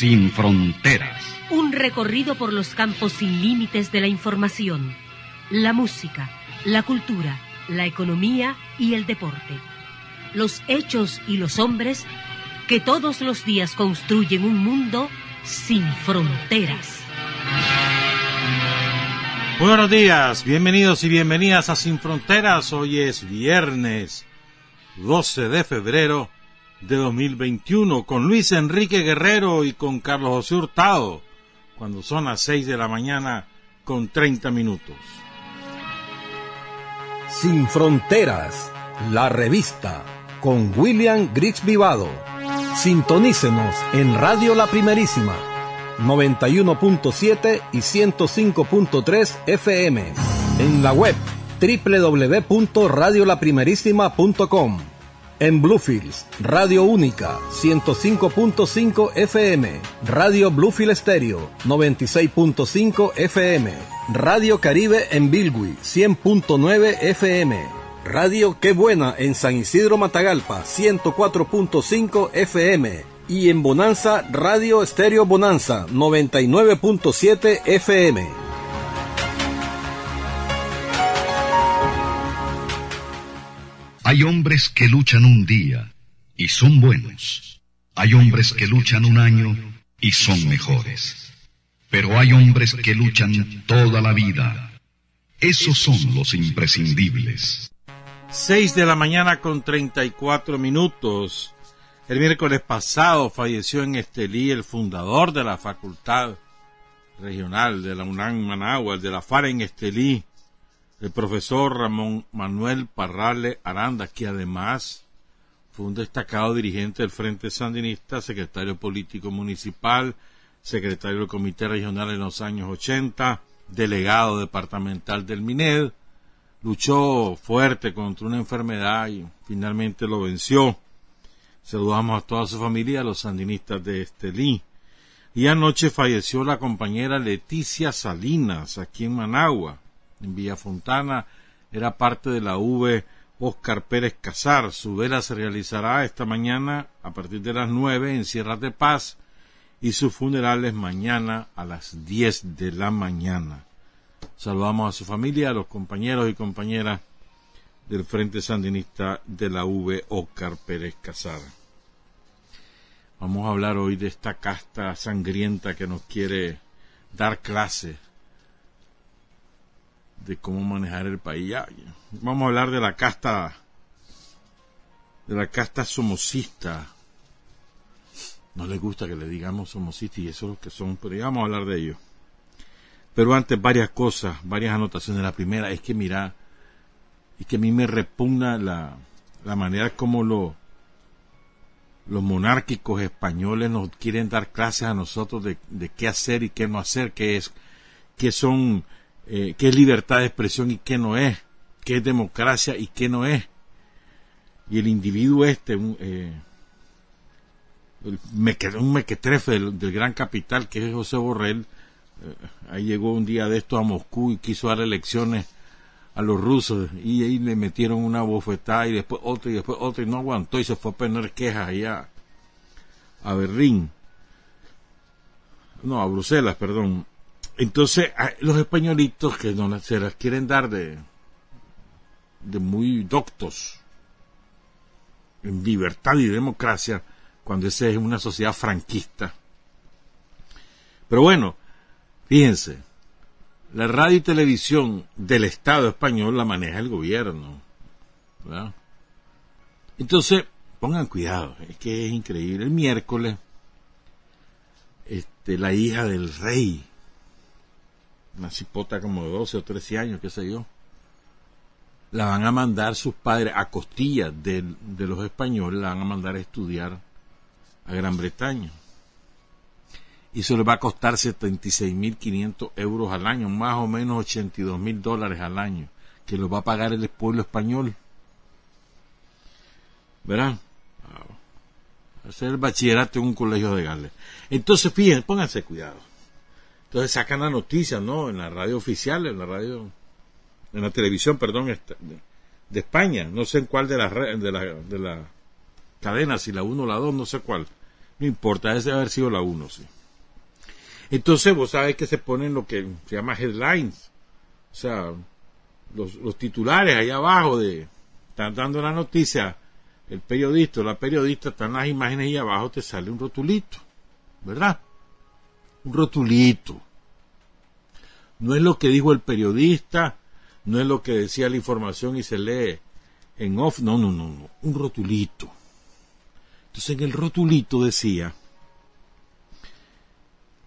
Sin fronteras. Un recorrido por los campos sin límites de la información, la música, la cultura, la economía y el deporte. Los hechos y los hombres que todos los días construyen un mundo sin fronteras. Buenos días, bienvenidos y bienvenidas a Sin Fronteras. Hoy es viernes 12 de febrero de 2021 con Luis Enrique Guerrero y con Carlos José Hurtado cuando son las 6 de la mañana con 30 minutos. Sin Fronteras, la revista con William Griggs Vivado. Sintonícenos en Radio La Primerísima 91.7 y 105.3 FM. En la web www.radiolaprimerísima.com. En Bluefields, Radio Única 105.5 FM, Radio Bluefield Stereo 96.5 FM, Radio Caribe en Bilwi 100.9 FM, Radio Qué Buena en San Isidro Matagalpa 104.5 FM y en Bonanza Radio Estéreo Bonanza 99.7 FM. Hay hombres que luchan un día y son buenos. Hay hombres que luchan un año y son mejores. Pero hay hombres que luchan toda la vida. Esos son los imprescindibles. 6 de la mañana con 34 minutos. El miércoles pasado falleció en Estelí el fundador de la Facultad Regional de la UNAM Managua, el de la FARA en Estelí, el profesor Ramón Manuel Parrale Aranda, que además fue un destacado dirigente del Frente Sandinista, secretario político municipal, secretario del Comité Regional en los años 80, delegado departamental del MINED, luchó fuerte contra una enfermedad y finalmente lo venció. Saludamos a toda su familia, a los sandinistas de Estelí. Y anoche falleció la compañera Leticia Salinas, aquí en Managua, en Villa Fontana. Era parte de la V Oscar Pérez Casar. Su vela se realizará esta mañana a partir de las nueve en Sierra de Paz y su funeral es mañana a las diez de la mañana. Saludamos a su familia, a los compañeros y compañeras del Frente Sandinista de la V. Oscar Pérez Casar. Vamos a hablar hoy de esta casta sangrienta que nos quiere dar clase de cómo manejar el país. Vamos a hablar de la casta de la casta somocista. No les gusta que le digamos somocista y eso es lo que son, pero ya vamos a hablar de ello. Pero antes varias cosas, varias anotaciones. La primera es que mira, es que a mí me repugna la, la manera como lo, los monárquicos españoles nos quieren dar clases a nosotros de, de qué hacer y qué no hacer, qué es, qué son, eh, qué es libertad de expresión y qué no es, qué es democracia y qué no es. Y el individuo este, un, eh, mequetrefe del, del, gran capital que es José Borrell, eh, ahí llegó un día de esto a Moscú y quiso dar elecciones a los rusos y ahí le metieron una bofetada y después otra y después otra y no aguantó y se fue a poner quejas allá a Berlín no a Bruselas perdón entonces los españolitos que no se las quieren dar de de muy doctos en libertad y democracia cuando esa es una sociedad franquista pero bueno fíjense la radio y televisión del Estado español la maneja el gobierno. ¿verdad? Entonces, pongan cuidado, es que es increíble. El miércoles, este, la hija del rey, una cipota como de 12 o 13 años, qué sé yo, la van a mandar sus padres a costillas de, los españoles, la van a mandar a estudiar a Gran Bretaña. y eso le va a costar 76.500 euros al año, más o menos 82.000 dólares al año, que lo va a pagar el pueblo español. ¿Verdad? Hacer el bachillerato en un colegio de Gales. Entonces, fíjense, pónganse cuidado. Entonces sacan la noticia, ¿no? En la radio oficial, en la radio, en la televisión, perdón, de, España. No sé en cuál de las de la, de la cadena, si la 1 o la 2, no sé cuál. No importa, debe haber sido la 1, sí. Entonces vos sabes que se ponen lo que se llama headlines, o sea, los, los titulares ahí abajo de, están dando la noticia, el periodista o la periodista, están las imágenes ahí abajo, te sale un rotulito, ¿verdad? Un rotulito. No es lo que dijo el periodista, no es lo que decía la información y se lee en off, no, no, no, no, un rotulito. Entonces en el rotulito decía,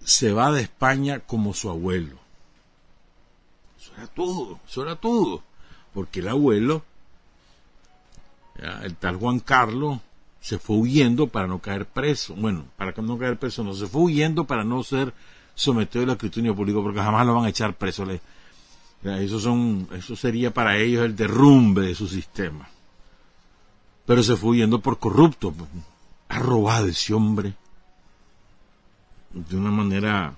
se va de España como su abuelo. Eso era todo, eso era todo. Porque el abuelo, el tal Juan Carlos, se fue huyendo para no caer preso. Bueno, para no caer preso, no, se fue huyendo para no ser sometido al escrutinio público, porque jamás lo van a echar preso. Eso, son, eso sería para ellos el derrumbe de su sistema. Pero se fue huyendo por corrupto. Ha robado ese hombre de una manera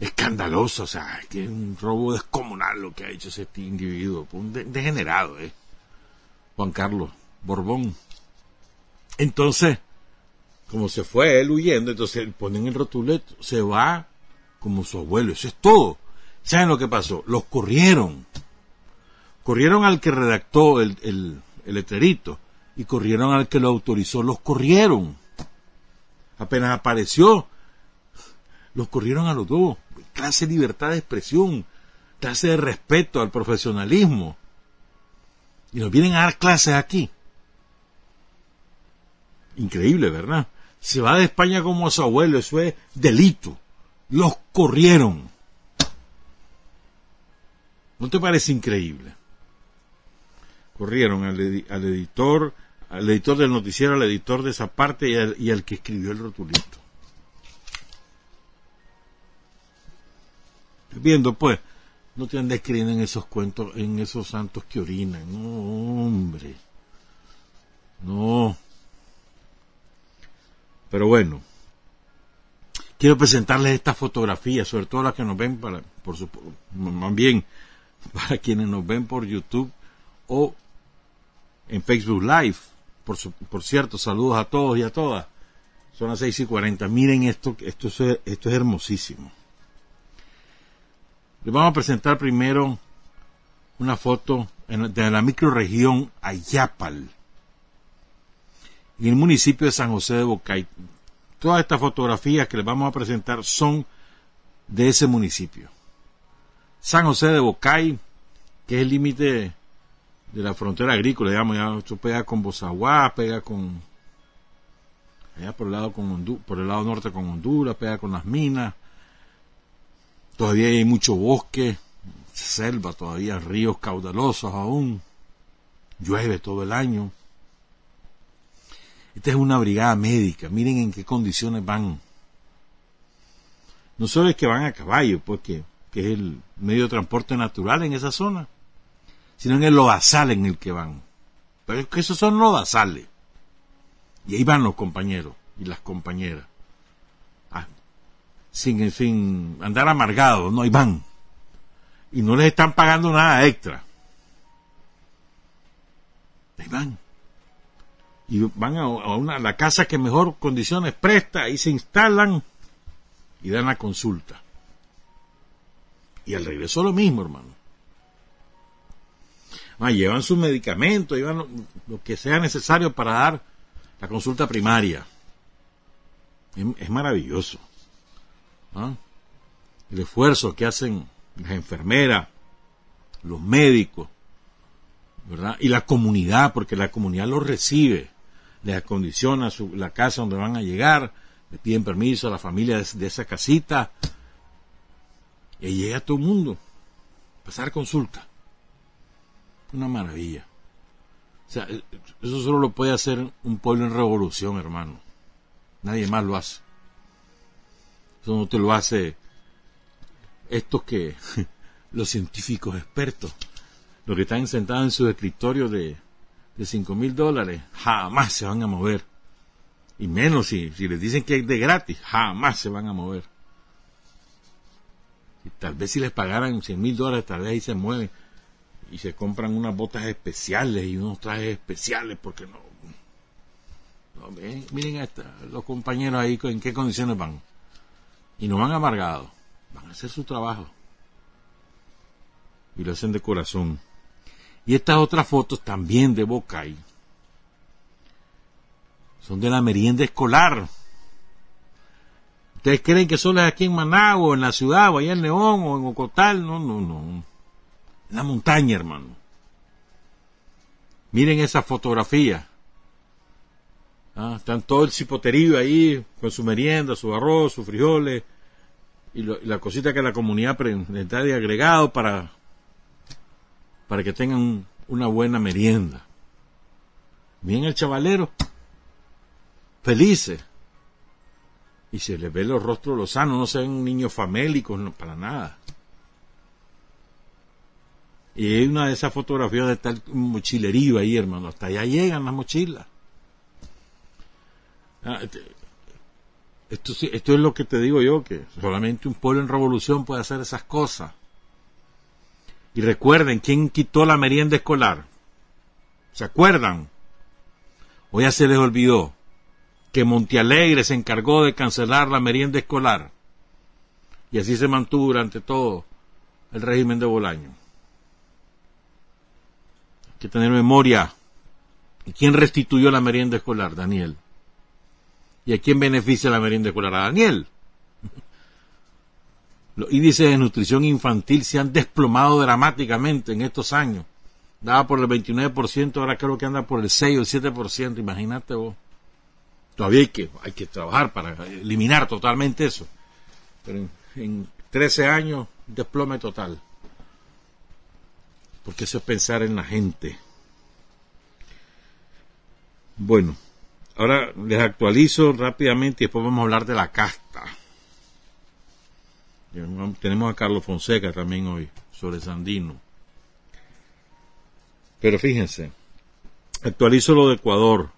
escandalosa, o sea, que es un robo descomunal lo que ha hecho ese individuo, un degenerado, ¿eh? Juan Carlos Borbón. Entonces, como se fue él huyendo, entonces ponen el rotuleto, se va como su abuelo, eso es todo. ¿Saben lo que pasó? Los corrieron. Corrieron al que redactó el, el, el y corrieron al que lo autorizó, los corrieron apenas apareció, los corrieron a los dos. Clase de libertad de expresión, clase de respeto al profesionalismo. Y nos vienen a dar clases aquí. Increíble, ¿verdad? Se va de España como a su abuelo, eso es delito. Los corrieron. ¿No te parece increíble? Corrieron al, al editor, al editor del noticiero, al editor de esa parte y al, que escribió el rotulito. Viendo pues, no te andes creyendo en esos cuentos, en esos santos que orinan, no, hombre. No. Pero bueno, quiero presentarles esta fotografía, sobre todo las que nos ven para, por su, más bien, para quienes nos ven por YouTube o en Facebook Live. Por, cierto, saludos a todos y a todas. Son las seis y cuarenta. Miren esto, esto es, esto es hermosísimo. Les vamos a presentar primero una foto de la microregión Ayapal, en el municipio de San José de Bocay. Todas estas fotografías que les vamos a presentar son de ese municipio. San José de Bocay, que es el límite de la frontera agrícola, digamos, ya esto pega con Bozaguá, pega con allá por el lado con por el lado norte con Honduras, pega con las minas. Todavía hay mucho bosque, selva, todavía ríos caudalosos aún. Llueve todo el año. Esta es una brigada médica, miren en qué condiciones van. No solo es que van a caballo, pues que, es el medio de transporte natural en esa zona sino en el lodazal en el que van. Pero es que esos son lodazales. Y ahí van los compañeros y las compañeras. Ah, sin, sin andar amargados, no, ahí van. Y no les están pagando nada extra. Ahí van. Y van a, una, la casa que mejor condiciones presta, ahí se instalan y dan la consulta. Y al regreso lo mismo, hermano. Ah, llevan sus medicamentos, llevan lo, que sea necesario para dar la consulta primaria. Es, maravilloso. El esfuerzo que hacen las enfermeras, los médicos, ¿verdad? Y la comunidad, porque la comunidad los recibe, les acondiciona su, la casa donde van a llegar, le piden permiso a la familia de, esa casita, y llega todo el mundo, pasar consulta. Una maravilla. O sea, eso solo lo puede hacer un pueblo en revolución, hermano. Nadie más lo hace. Eso no te lo hace estos que, los científicos expertos, los que están sentados en sus escritorios de, de 5 mil dólares, jamás se van a mover. Y menos si, si les dicen que es de gratis, jamás se van a mover. Y tal vez si les pagaran 100 mil dólares, tal vez ahí se mueven y se compran unas botas especiales y unos trajes especiales porque no, miren los compañeros ahí en qué condiciones van y no van amargados van a hacer su trabajo y lo hacen de corazón y estas otras fotos también de Bocay son de la merienda escolar ¿Ustedes creen que solo es aquí en Managua, en la ciudad, o allá en León, o en Ocotal? No, no, no la montaña, hermano. Miren esa fotografía. Ah, están todo el cipoterío ahí con su merienda, su arroz, sus frijoles y, la cosita que la comunidad está de agregado para, para que tengan una buena merienda. Miren el chavalero, felices. Y se les ve los rostros los sanos, no se ven niños famélicos, para nada. Y hay una de esas fotografías de tal mochilerío ahí, hermano. Hasta allá llegan las mochilas. Ah, esto, esto es lo que te digo yo, que solamente un pueblo en revolución puede hacer esas cosas. Y recuerden, ¿quién quitó la merienda escolar? ¿Se acuerdan? O ya se les olvidó que Montealegre se encargó de cancelar la merienda escolar. Y así se mantuvo durante todo el régimen de Bolaño que tener memoria. ¿Y quién restituyó la merienda escolar? Daniel. ¿Y a quién beneficia la merienda escolar? A Daniel. Los índices de nutrición infantil se han desplomado dramáticamente en estos años. Daba por el 29%, ahora creo que anda por el 6 o el 7%, imagínate vos. Todavía hay que, hay que trabajar para eliminar totalmente eso. Pero en, en 13 años, desplome total porque eso es pensar en la gente. Bueno, ahora les actualizo rápidamente y después vamos a hablar de la casta. Tenemos a Carlos Fonseca también hoy sobre Sandino. Pero fíjense, actualizo lo de Ecuador.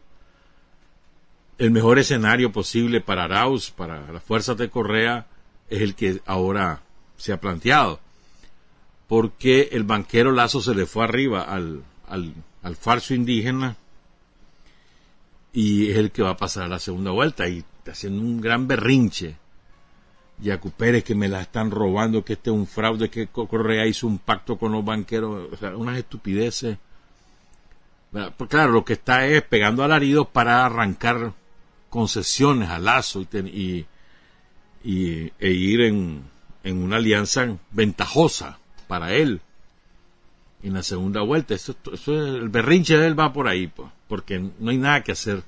El mejor escenario posible para Arauz, para las fuerzas de Correa, es el que ahora se ha planteado porque el banquero Lazo se le fue arriba al, al, falso indígena y es el que va a pasar a la segunda vuelta y está haciendo un gran berrinche. Yacu Pérez que me la están robando, que este es un fraude, que Correa hizo un pacto con los banqueros, unas estupideces. Pues claro, lo que está es pegando alaridos para arrancar concesiones a Lazo y, y, e ir en, en una alianza ventajosa para él en la segunda vuelta. Eso, el berrinche de él va por ahí, pues, porque no hay nada que hacer.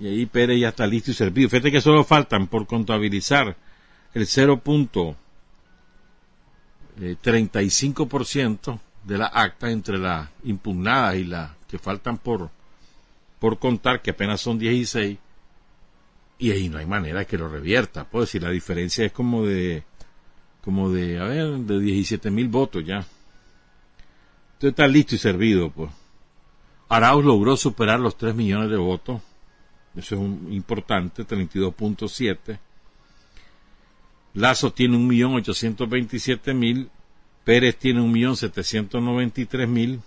Y ahí Pérez ya está listo y servido. Fíjate que solo faltan por contabilizar el 0.35% eh, de la acta entre las impugnadas y las que faltan por, por contar, que apenas son 16, y ahí no hay manera que lo revierta. Puedo decir, la diferencia es como de como de, a ver, de 17 mil votos ya. Entonces está listo y servido, pues. Arauz logró superar los 3 millones de votos. Eso es un, importante, 32.7. Lazo tiene 1.827.000. Pérez tiene 1.793.000.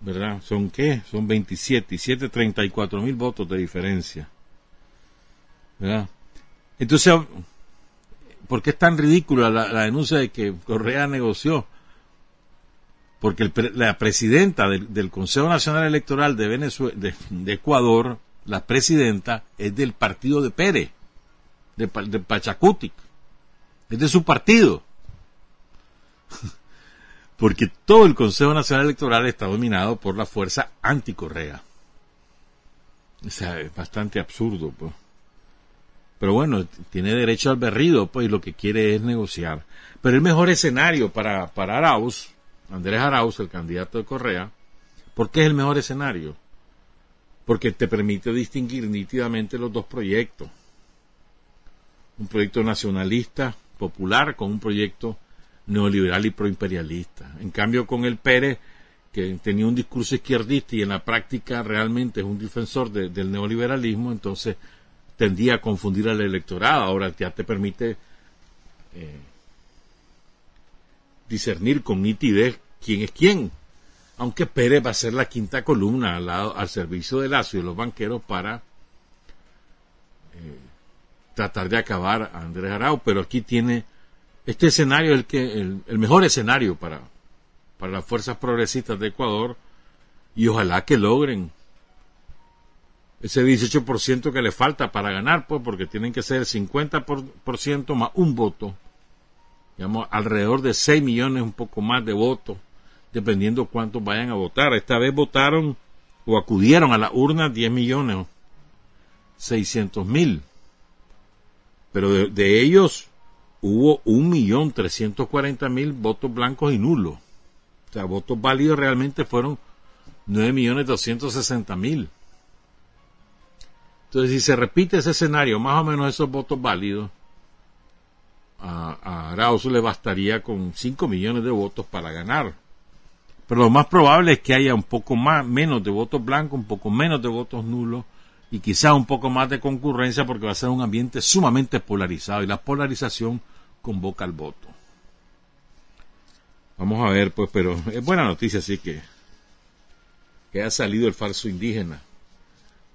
¿Verdad? ¿Son qué? Son 27 y 7, 34 mil votos de diferencia. ¿Verdad? Entonces, ¿Por qué es tan ridícula la, denuncia de que Correa negoció? Porque la presidenta del, Consejo Nacional Electoral de, Venezuela, de, Ecuador, la presidenta, es del partido de Pérez, de, de. Es de su partido. Porque todo el Consejo Nacional Electoral está dominado por la fuerza anticorrea. O sea, es bastante absurdo. Pero bueno, tiene derecho al berrido, pues, y lo que quiere es negociar. Pero el mejor escenario para, para Arauz, Andrés Arauz, el candidato de Correa, ¿por qué es el mejor escenario? Porque te permite distinguir nítidamente los dos proyectos. Un proyecto nacionalista, popular, con un proyecto neoliberal y proimperialista. En cambio, con el Pérez, que tenía un discurso izquierdista y en la práctica realmente es un defensor del neoliberalismo, entonces tendía a confundir al electorado. Ahora ya te permite eh, discernir con nitidez quién es quién. Aunque Pérez va a ser la quinta columna al, lado, al servicio de Lazo y de los banqueros para tratar de acabar a Andrés Arau, pero aquí tiene este escenario el que el, mejor escenario para, para las fuerzas progresistas de Ecuador y ojalá que logren ese 18% que le falta para ganar, pues porque tienen que ser el 50% más un voto, digamos, alrededor de 6 millones, un poco más de votos, dependiendo cuántos vayan a votar. Esta vez votaron o acudieron a la urna 10 millones, 600 mil, pero de, ellos hubo 1.340.000 votos blancos y nulos. O sea, votos válidos realmente fueron 9.260.000. Entonces, si se repite ese escenario, más o menos esos votos válidos, a, a Arauz le bastaría con 5 millones de votos para ganar. Pero lo más probable es que haya un poco más, menos de votos blancos, un poco menos de votos nulos y quizá un poco más de concurrencia porque va a ser un ambiente sumamente polarizado y la polarización convoca al voto. Vamos a ver, pues, pero es buena noticia, sí que, que ha salido el falso indígena.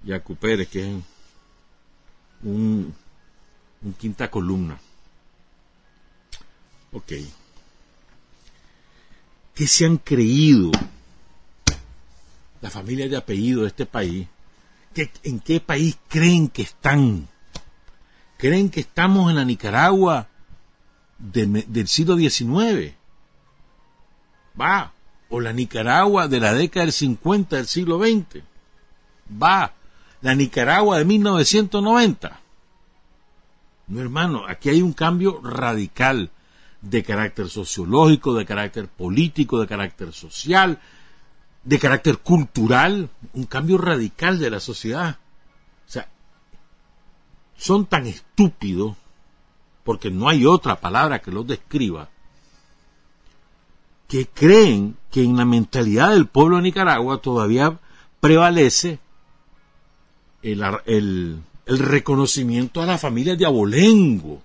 Yacu Pérez, que es un, un quinta columna. Ok. ¿Qué se han creído la familia de apellido de este país? ¿En qué país creen que están? ¿Creen que estamos en la Nicaragua del siglo XIX? Va. O la Nicaragua de la década del 50 del siglo XX. Va la Nicaragua de 1990. No, hermano, aquí hay un cambio radical de carácter sociológico, de carácter político, de carácter social, de carácter cultural, un cambio radical de la sociedad. O sea, son tan estúpidos, porque no hay otra palabra que los describa, que creen que en la mentalidad del pueblo de Nicaragua todavía prevalece el, reconocimiento a la familia de abolengo.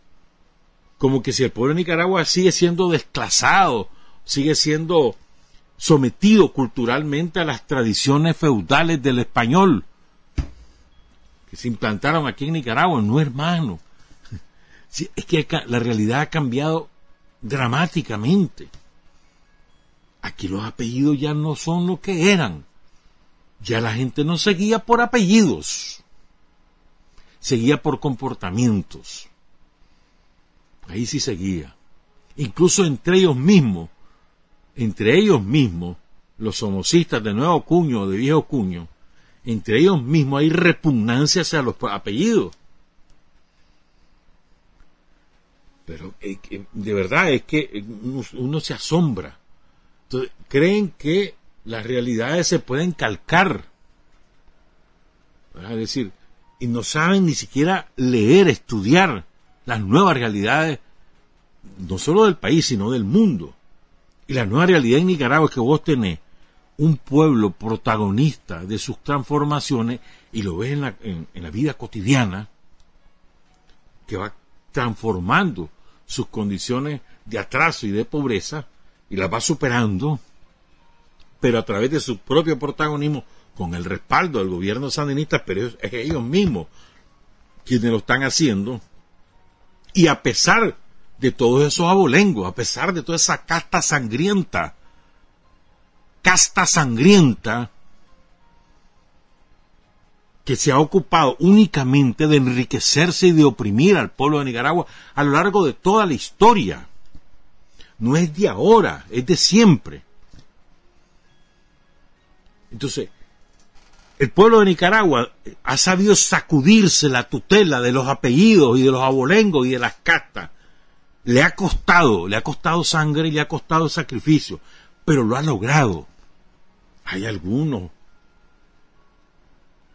Como que si el pueblo de Nicaragua sigue siendo desclasado, sigue siendo sometido culturalmente a las tradiciones feudales del español que se implantaron aquí en Nicaragua. No, hermano. es que la realidad ha cambiado dramáticamente. Aquí los apellidos ya no son lo que eran. Ya la gente no seguía por apellidos, seguía por comportamientos. Ahí sí seguía. Incluso entre ellos mismos, entre ellos mismos, los somocistas de nuevo cuño o de viejo cuño, entre ellos mismos hay repugnancia hacia los apellidos. Pero eh, de verdad es que eh, uno, se asombra. creen que las realidades se pueden calcar. Es decir, y no saben ni siquiera leer, estudiar las nuevas realidades, no solo del país, sino del mundo. Y la nueva realidad en Nicaragua es que vos tenés un pueblo protagonista de sus transformaciones y lo ves en la, vida cotidiana, que va transformando sus condiciones de atraso y de pobreza y las va superando pero a través de su propio protagonismo, con el respaldo del gobierno sandinista, pero es, ellos mismos quienes lo están haciendo. Y a pesar de todos esos abolengos, a pesar de toda esa casta sangrienta, casta sangrienta, que se ha ocupado únicamente de enriquecerse y de oprimir al pueblo de Nicaragua a lo largo de toda la historia. No es de ahora, es de siempre. Entonces, el pueblo de Nicaragua ha sabido sacudirse la tutela de los apellidos y de los abolengos y de las castas. Le ha costado, le ha costado sangre le ha costado sacrificio, pero lo ha logrado. Hay algunos,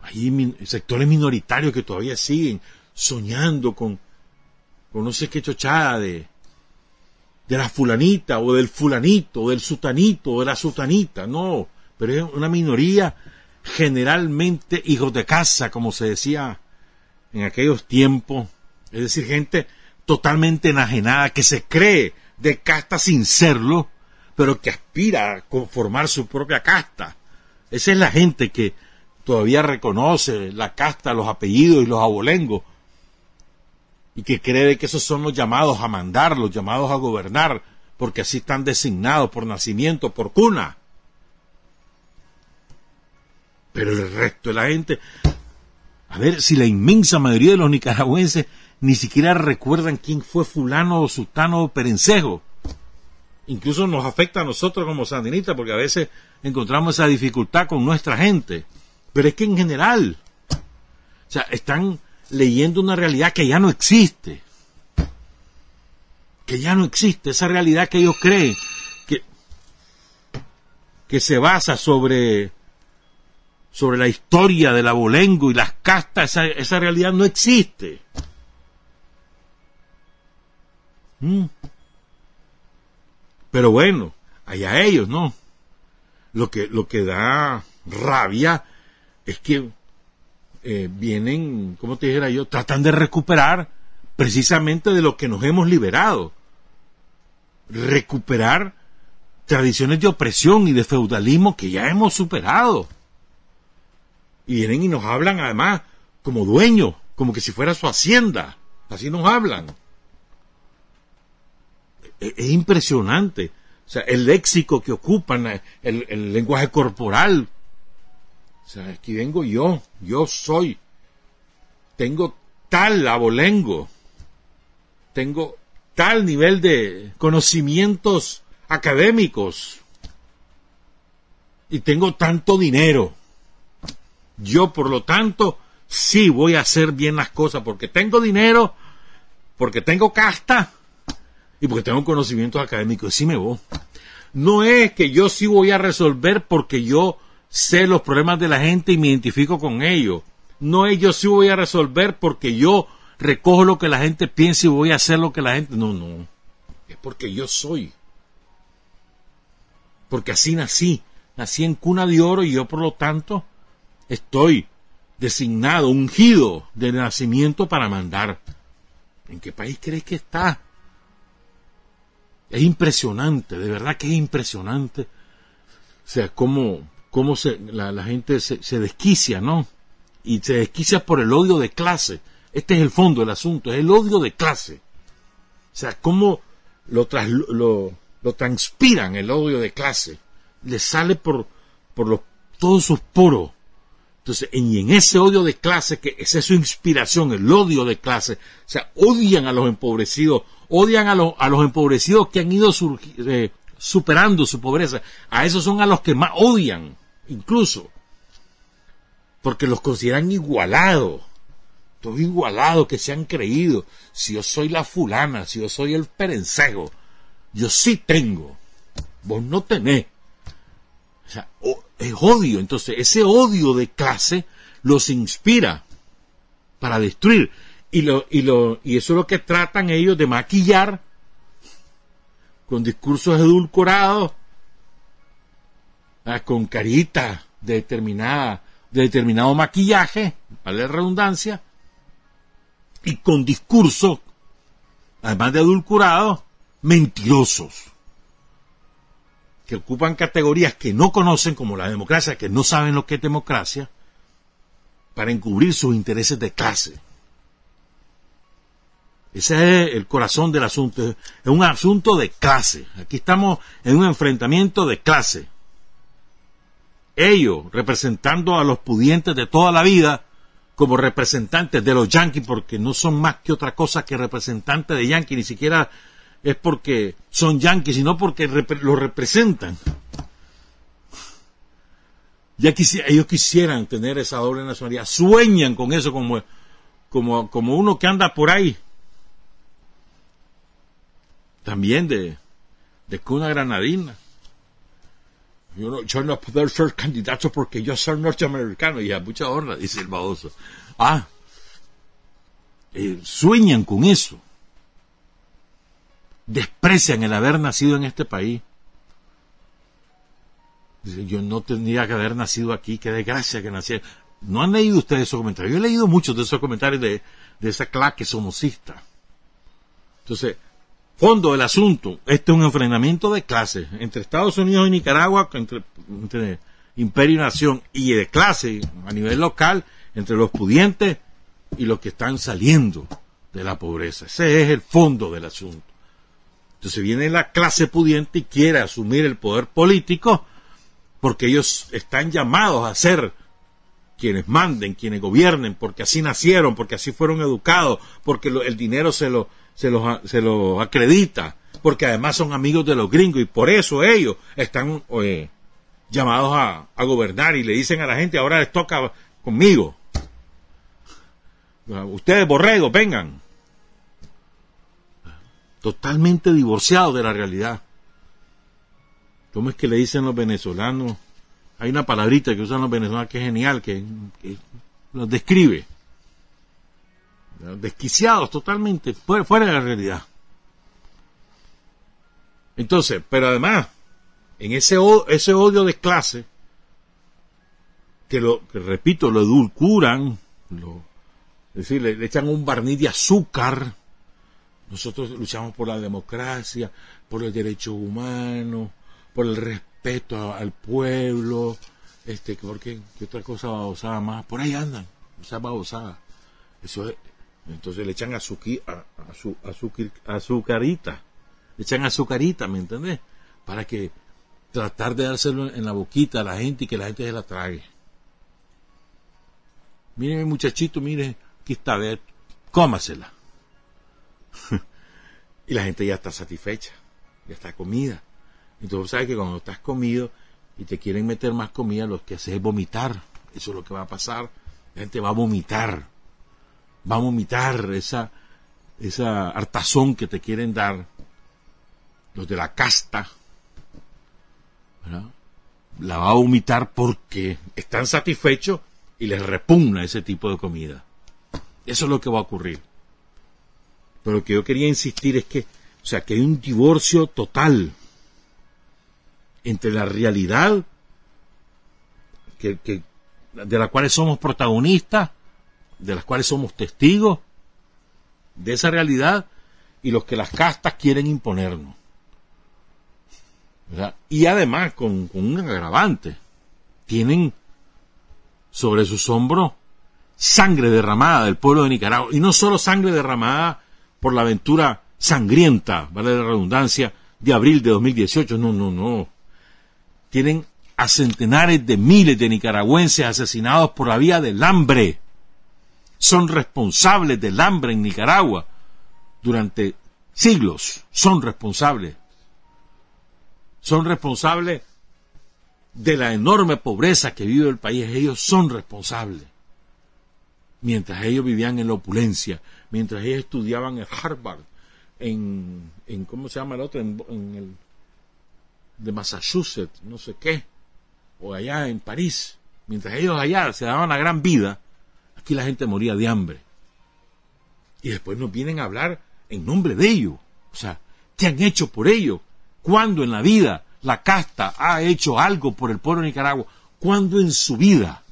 hay sectores minoritarios que todavía siguen soñando con, o no sé qué chochada de, de la fulanita, o del fulanito, o del sutanito, o de la sutanita, no, pero es una minoría generalmente hijos de casa, como se decía en aquellos tiempos, es decir, gente totalmente enajenada, que se cree de casta sin serlo, pero que aspira a conformar su propia casta. Esa es la gente que todavía reconoce la casta, los apellidos y los abolengos, y que cree que esos son los llamados a mandar, los llamados a gobernar, porque así están designados por nacimiento, por cuna. Pero el resto de la gente, a ver si la inmensa mayoría de los nicaragüenses ni siquiera recuerdan quién fue fulano o sultano o perencejo. Incluso nos afecta a nosotros como sandinistas porque a veces encontramos esa dificultad con nuestra gente. Pero es que en general, o sea, están leyendo una realidad que ya no existe. Que ya no existe, esa realidad que ellos creen que, que se basa sobre, sobre la historia del abolengo y las castas, esa, esa realidad no existe. Mm. Pero bueno, allá ellos, ¿no? Lo que, lo que da rabia es que eh, vienen, como te dijera yo, tratan de recuperar precisamente de lo que nos hemos liberado. Recuperar tradiciones de opresión y de feudalismo que ya hemos superado. Y vienen y nos hablan además como dueños, como que si fuera su hacienda. Así nos hablan es, impresionante. O sea, el léxico que ocupan, eh, el, lenguaje corporal. O sea, aquí vengo yo, yo soy. Tengo tal abolengo. Tengo tal nivel de conocimientos académicos. Y tengo tanto dinero. Yo, por lo tanto, sí voy a hacer bien las cosas porque tengo dinero, porque tengo casta y porque tengo conocimientos académicos, sí me voy. No es que yo sí voy a resolver porque yo sé los problemas de la gente y me identifico con ellos. No es yo sí voy a resolver porque yo recojo lo que la gente piensa y voy a hacer lo que la gente... No, no. Es porque yo soy. Porque así nací. Nací en cuna de oro y yo por lo tanto estoy designado, ungido de nacimiento para mandar. ¿En qué país crees que está? Es impresionante, de verdad que es impresionante. O sea, cómo, cómo se, la, gente se, desquicia, ¿no? Y se desquicia por el odio de clase. Este es el fondo del asunto, es el odio de clase. O sea, cómo lo, lo, lo transpiran el odio de clase. Le sale por, por los, todos sus poros. Entonces, y en ese odio de clase, que esa es su inspiración, el odio de clase, o sea, odian a los empobrecidos, odian a, a los empobrecidos que han ido eh, superando su pobreza. A esos son a los que más odian, incluso. Porque los consideran igualados. Todo igualado que se han creído. Si yo soy la fulana, si yo soy el perencejo, yo sí tengo. Vos no tenés. O sea, es odio. Entonces, ese odio de clase los inspira para destruir. Y, lo, y, lo, y eso es lo que tratan ellos de maquillar con discursos edulcorados, ah, con carita de determinada, de determinado maquillaje, vale la redundancia, y con discursos, además de edulcorados, mentirosos, que ocupan categorías que no conocen, como la democracia, que no saben lo que es democracia, para encubrir sus intereses de clase. Ese es el corazón del asunto. Es un asunto de clase. Aquí estamos en un enfrentamiento de clase. Ellos representando a los pudientes de toda la vida como representantes de los yanquis porque no son más que otra cosa que representantes de yanquis, ni siquiera es porque son yanquis, sino porque los representan. Ya ellos quisieran tener esa doble nacionalidad, sueñan con eso como, como, como uno que anda por ahí también de, de cuna granadina. Yo no, yo no puedo ser candidato porque yo soy norteamericano y a mucha honra, dice el baboso. Ah, eh, sueñan con eso. Desprecian el haber nacido en este país. yo no tendría que haber nacido aquí, qué desgracia que nací. No han leído ustedes esos comentarios. Yo he leído muchos de esos comentarios de, de esa claque somocista. Entonces, fondo del asunto, este es un enfrentamiento de clases entre Estados Unidos y Nicaragua, entre, entre imperio y nación, y de clase a nivel local, entre los pudientes y los que están saliendo de la pobreza. Ese es el fondo del asunto. Entonces viene la clase pudiente y quiere asumir el poder político porque ellos están llamados a ser quienes manden, quienes gobiernen, porque así nacieron, porque así fueron educados, porque el dinero se lo, se los, se lo acredita, porque además son amigos de los gringos y por eso ellos están eh, llamados a, a gobernar y le dicen a la gente ahora les toca conmigo. Ustedes borregos, vengan totalmente divorciado de la realidad. ¿Cómo es que le dicen los venezolanos? Hay una palabrita que usan los venezolanos que es genial, que, los describe. Desquiciados totalmente, fuera, de la realidad. Entonces, pero además, en ese, ese odio de clase, que lo, que repito, lo edulcuran, lo, es decir, le echan un barniz de azúcar, nosotros luchamos por la democracia, por el derecho humano, por el respeto al pueblo, este, porque ¿qué otra cosa babosada más? Por ahí andan, esa babosada. Eso es, entonces le echan azuqui, a, a su, azucarita, le echan azucarita, ¿me entendés? Para que tratar de dárselo en la boquita a la gente y que la gente se la trague. Mire, muchachito, mire, aquí está, ve, cómasela. y la gente ya está satisfecha, ya está comida. Entonces sabes que cuando estás comido y te quieren meter más comida, lo que haces es vomitar. Eso es lo que va a pasar. La gente va a vomitar. Va a vomitar esa, esa hartazón que te quieren dar. Los de la casta. La va a vomitar porque están satisfechos y les repugna ese tipo de comida. Eso es lo que va a ocurrir. Pero lo que yo quería insistir es que, o sea, que hay un divorcio total entre la realidad que, de la cual somos protagonistas, de las cuales somos testigos de esa realidad y los que las castas quieren imponernos. Y además con, con un agravante, tienen sobre sus hombros sangre derramada del pueblo de Nicaragua, y no solo sangre derramada por la aventura sangrienta, vale la redundancia, de abril de 2018. No, no, no. Tienen a centenares de miles de nicaragüenses asesinados por la vía del hambre. Son responsables del hambre en Nicaragua durante siglos. Son responsables. Son responsables de la enorme pobreza que vive el país. Ellos son responsables mientras ellos vivían en la opulencia, mientras ellos estudiaban en Harvard, en, en ¿cómo se llama el otro? En, el de Massachusetts, no sé qué, o allá en París, mientras ellos allá se daban la gran vida, aquí la gente moría de hambre. Y después nos vienen a hablar en nombre de ellos. O sea, ¿qué han hecho por ellos? ¿Cuándo en la vida la casta ha hecho algo por el pueblo de Nicaragua? ¿Cuándo en su vida?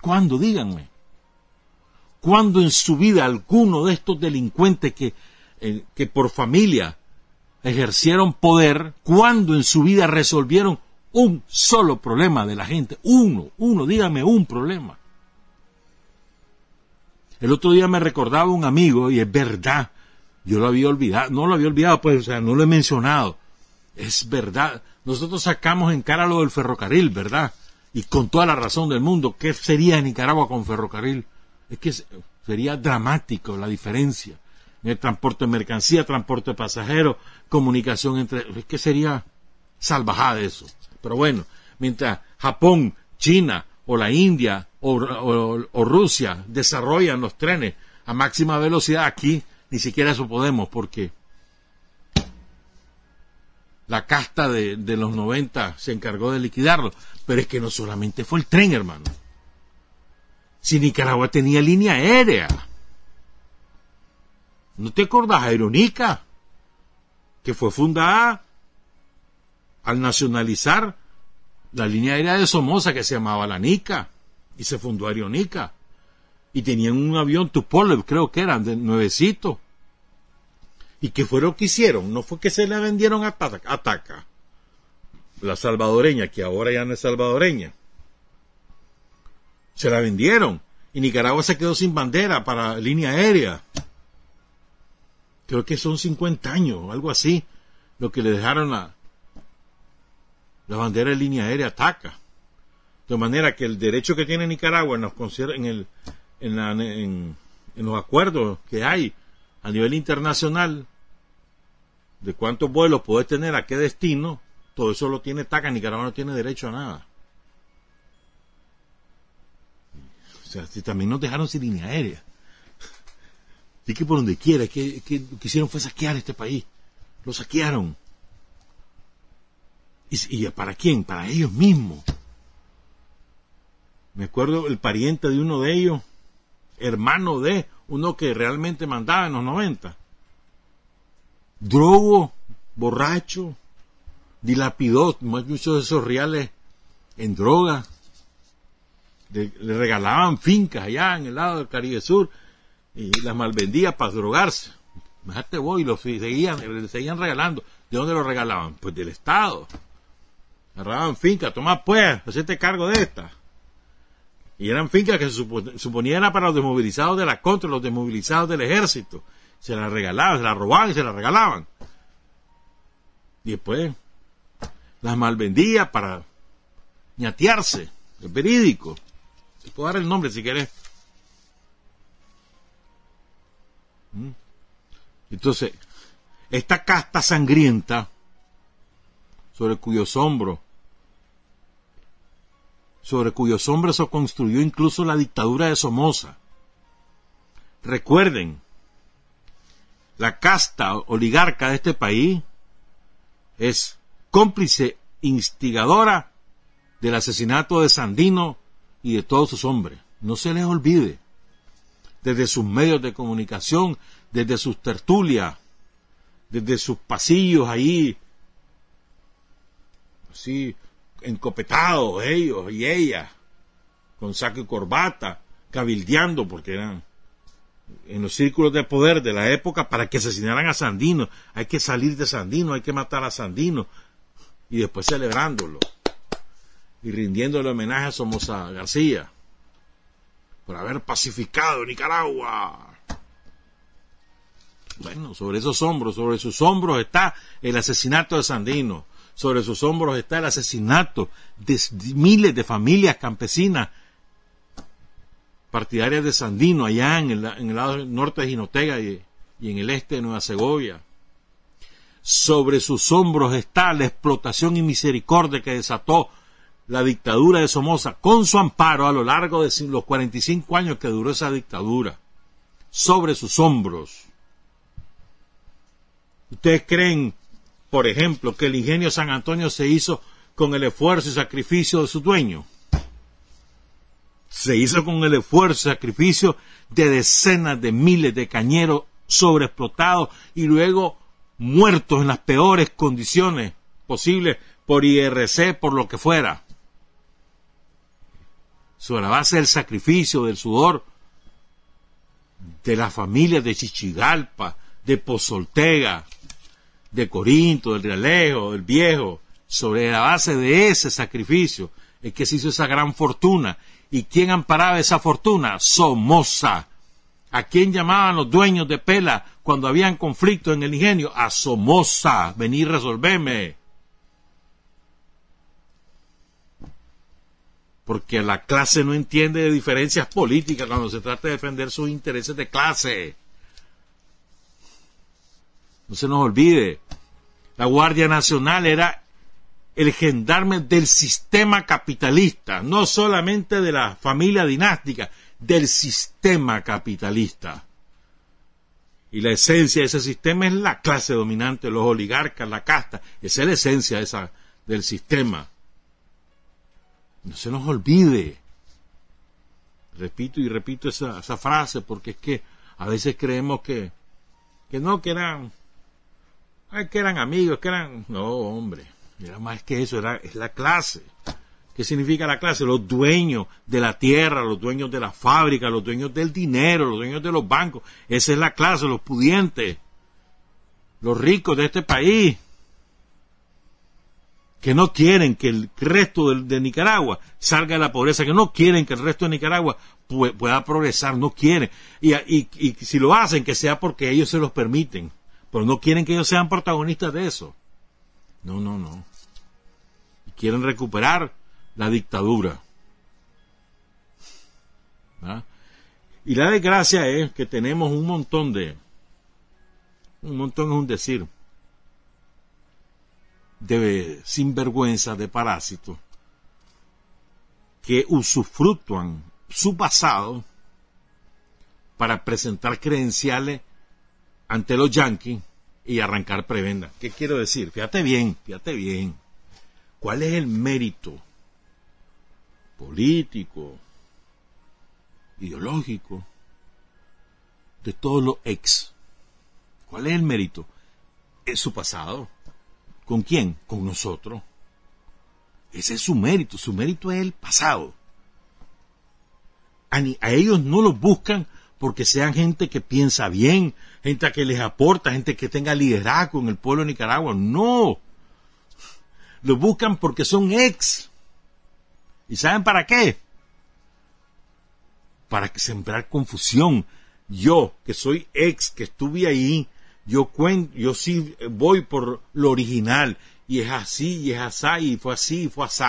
¿Cuándo? Díganme. ¿Cuándo en su vida alguno de estos delincuentes que, eh, que por familia ejercieron poder, cuándo en su vida resolvieron un solo problema de la gente? Uno, uno, dígame un problema. El otro día me recordaba un amigo, y es verdad, yo lo había olvidado, no lo había olvidado, pues, o sea, no lo he mencionado. Es verdad. Nosotros sacamos en cara lo del ferrocarril, ¿verdad? y con toda la razón del mundo, ¿qué sería Nicaragua con ferrocarril? Es que sería dramático la diferencia. En el transporte de mercancía, transporte de pasajeros, comunicación entre... Es que sería salvajada eso. Pero bueno, mientras Japón, China o la India o, Rusia desarrollan los trenes a máxima velocidad, aquí ni siquiera eso podemos porque la casta de, los 90 se encargó de liquidarlo. Pero es que no solamente fue el tren, hermano. Si Nicaragua tenía línea aérea. ¿No te acordás, Aeronica? que fue fundada al nacionalizar la línea aérea de Somoza que se llamaba la Nica y se fundó Aeronica y tenían un avión Tupolev creo que eran de nuevecito y que fue lo que hicieron no fue que se le vendieron a Ataca la salvadoreña que ahora ya no es salvadoreña se la vendieron y Nicaragua se quedó sin bandera para línea aérea creo que son 50 años algo así lo que le dejaron a la bandera de línea aérea ataca. De manera que el derecho que tiene Nicaragua nos en, el, en, la, en, los acuerdos que hay a nivel internacional de cuántos vuelos puede tener a qué destino, todo eso lo tiene TACA, Nicaragua no tiene derecho a nada. Si también nos dejaron sin línea aérea. Así que por donde quiera, que, que lo que hicieron fue saquear este país. Lo saquearon. ¿Y, para quién? Para ellos mismos. Me acuerdo el pariente de uno de ellos, hermano de uno que realmente mandaba en los 90. Drogo, borracho, dilapidó muchos de esos reales en droga. Le, regalaban fincas allá en el lado del Caribe Sur y las malvendía para drogarse. Imagínate vos y los seguían, le seguían regalando. ¿De dónde lo regalaban? Pues del Estado agarraban fincas, toma pues, hacete cargo de esta. Y eran fincas que se suponían era para los desmovilizados de la contra, los desmovilizados del ejército. Se las regalaban, se las robaban y se las regalaban. Y después las malvendía para ñatearse. Es verídico. Se puede dar el nombre si querés. ¿Mm? Entonces, esta casta sangrienta sobre cuyos hombros sobre cuyos hombres se construyó incluso la dictadura de Somoza. Recuerden, la casta oligarca de este país es cómplice instigadora del asesinato de Sandino y de todos sus hombres. No se les olvide. Desde sus medios de comunicación, desde sus tertulias, desde sus pasillos ahí, así, encopetados ellos y ella, con saco y corbata, cabildeando, porque eran en los círculos de poder de la época para que asesinaran a Sandino. Hay que salir de Sandino, hay que matar a Sandino. Y después celebrándolo. Y rindiéndole homenaje a Somoza García. Por haber pacificado Nicaragua. Bueno, sobre esos hombros, sobre sus hombros está el asesinato de Sandino sobre sus hombros está el asesinato de miles de familias campesinas partidarias de Sandino, allá en el, lado norte de Jinotega y, y en el este de Nueva Segovia. Sobre sus hombros está la explotación y misericordia que desató la dictadura de Somoza con su amparo a lo largo de los 45 años que duró esa dictadura. Sobre sus hombros. ¿Ustedes creen por ejemplo, que el ingenio San Antonio se hizo con el esfuerzo y sacrificio de su dueño. Se hizo con el esfuerzo y sacrificio de decenas de miles de cañeros sobreexplotados y luego muertos en las peores condiciones posibles por IRC, por lo que fuera. Sobre la base del sacrificio, del sudor de las familias de Chichigalpa, de Pozoltega, de Corinto, del Realejo, del Viejo, sobre la base de ese sacrificio es que se hizo esa gran fortuna. ¿Y quién amparaba esa fortuna? Somoza. ¿A quién llamaban los dueños de Pela cuando habían conflicto en el ingenio? A Somoza. Vení, resolveme. Porque la clase no entiende de diferencias políticas cuando se trata de defender sus intereses de clase. No se nos olvide, la Guardia Nacional era el gendarme del sistema capitalista, no solamente de la familia dinástica, del sistema capitalista. Y la esencia de ese sistema es la clase dominante, los oligarcas, la casta. Esa es la esencia del sistema. No se nos olvide. Repito y repito esa, frase porque es que a veces creemos que, que no, que eran que eran amigos, que eran... No, hombre, era más que eso, era, es la clase. ¿Qué significa la clase? Los dueños de la tierra, los dueños de la fábrica, los dueños del dinero, los dueños de los bancos. Esa es la clase, los pudientes, los ricos de este país, que no quieren que el resto de, Nicaragua salga de la pobreza, que no quieren que el resto de Nicaragua pueda progresar, no quieren. Y, y si lo hacen, que sea porque ellos se los permiten, pero no quieren que ellos sean protagonistas de eso. No, no, no. Quieren recuperar la dictadura. ¿Ah? Y la desgracia es que tenemos un montón de, un montón es un decir, de sinvergüenza, de parásitos, que usufructúan su pasado para presentar credenciales ante los yanquis y arrancar prebenda. ¿Qué quiero decir? Fíjate bien, fíjate bien. ¿Cuál es el mérito político, ideológico, de todos los ex. ¿Cuál es el mérito? Es su pasado. ¿Con quién? Con nosotros. Ese es su mérito. Su mérito es el pasado. A, a ellos no los buscan porque sean gente que piensa bien, gente que les aporta, gente que tenga liderazgo en el pueblo de Nicaragua. No. Los buscan porque son ex. ¿Y saben para qué? Para sembrar confusión. Yo, que soy ex, que estuve ahí, yo cuento, yo sí voy por lo original. Y es así, y es así, y fue así, y fue así.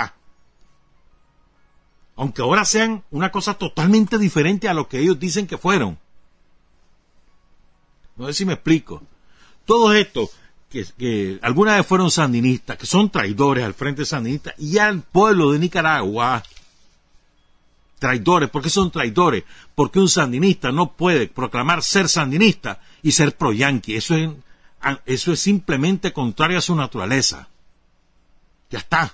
Aunque ahora sean una cosa totalmente diferente a lo que ellos dicen que fueron. No sé si me explico. Todo esto que, que alguna vez fueron sandinistas, que son traidores al frente sandinista y al pueblo de Nicaragua. Traidores, ¿por qué son traidores? Porque un sandinista no puede proclamar ser sandinista y ser pro-yanqui. Eso es, eso es simplemente contrario a su naturaleza. Ya está.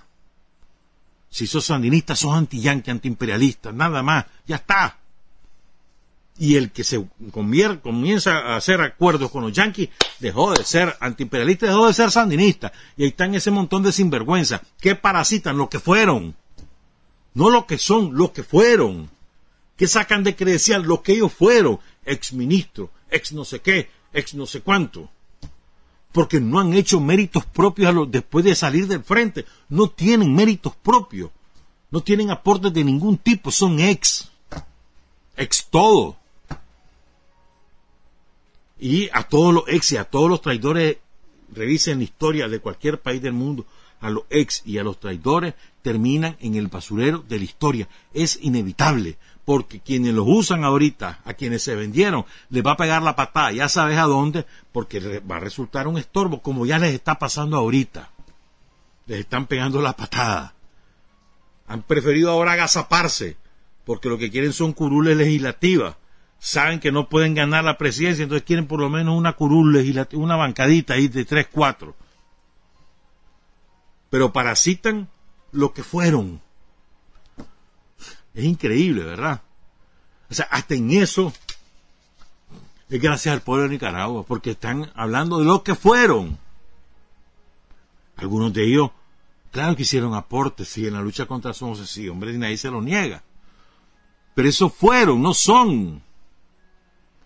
Si sos sandinista, sos anti-yanqui, anti-imperialista, nada más. Ya está y el que se comienza a hacer acuerdos con los yanquis dejó de ser antiimperialista, dejó de ser sandinista. Y ahí están ese montón de sinvergüenza que parasitan lo que fueron. No lo que son, lo que fueron. Que sacan de credencial lo que ellos fueron. Ex ministro, ex no sé qué, ex no sé cuánto. Porque no han hecho méritos propios después de salir del frente. No tienen méritos propios. No tienen aportes de ningún tipo. Son ex. Ex todo y a todos los ex y a todos los traidores, revisen la historia de cualquier país del mundo, a los ex y a los traidores terminan en el basurero de la historia. Es inevitable, porque quienes los usan ahorita, a quienes se vendieron, les va a pegar la patada, ya sabes a dónde, porque va a resultar un estorbo, como ya les está pasando ahorita. Les están pegando la patada. Han preferido ahora agazaparse, porque lo que quieren son curules legislativas saben que no pueden ganar la presidencia, entonces quieren por lo menos una curul legislativa, una bancadita ahí de tres, cuatro. Pero parasitan lo que fueron. Es increíble, ¿verdad? O sea, hasta en eso es gracias al pueblo de Nicaragua, porque están hablando de lo que fueron. Algunos de ellos, claro que hicieron aportes, sí, en la lucha contra su sí, hombre, y nadie se lo niega. Pero eso fueron, no son.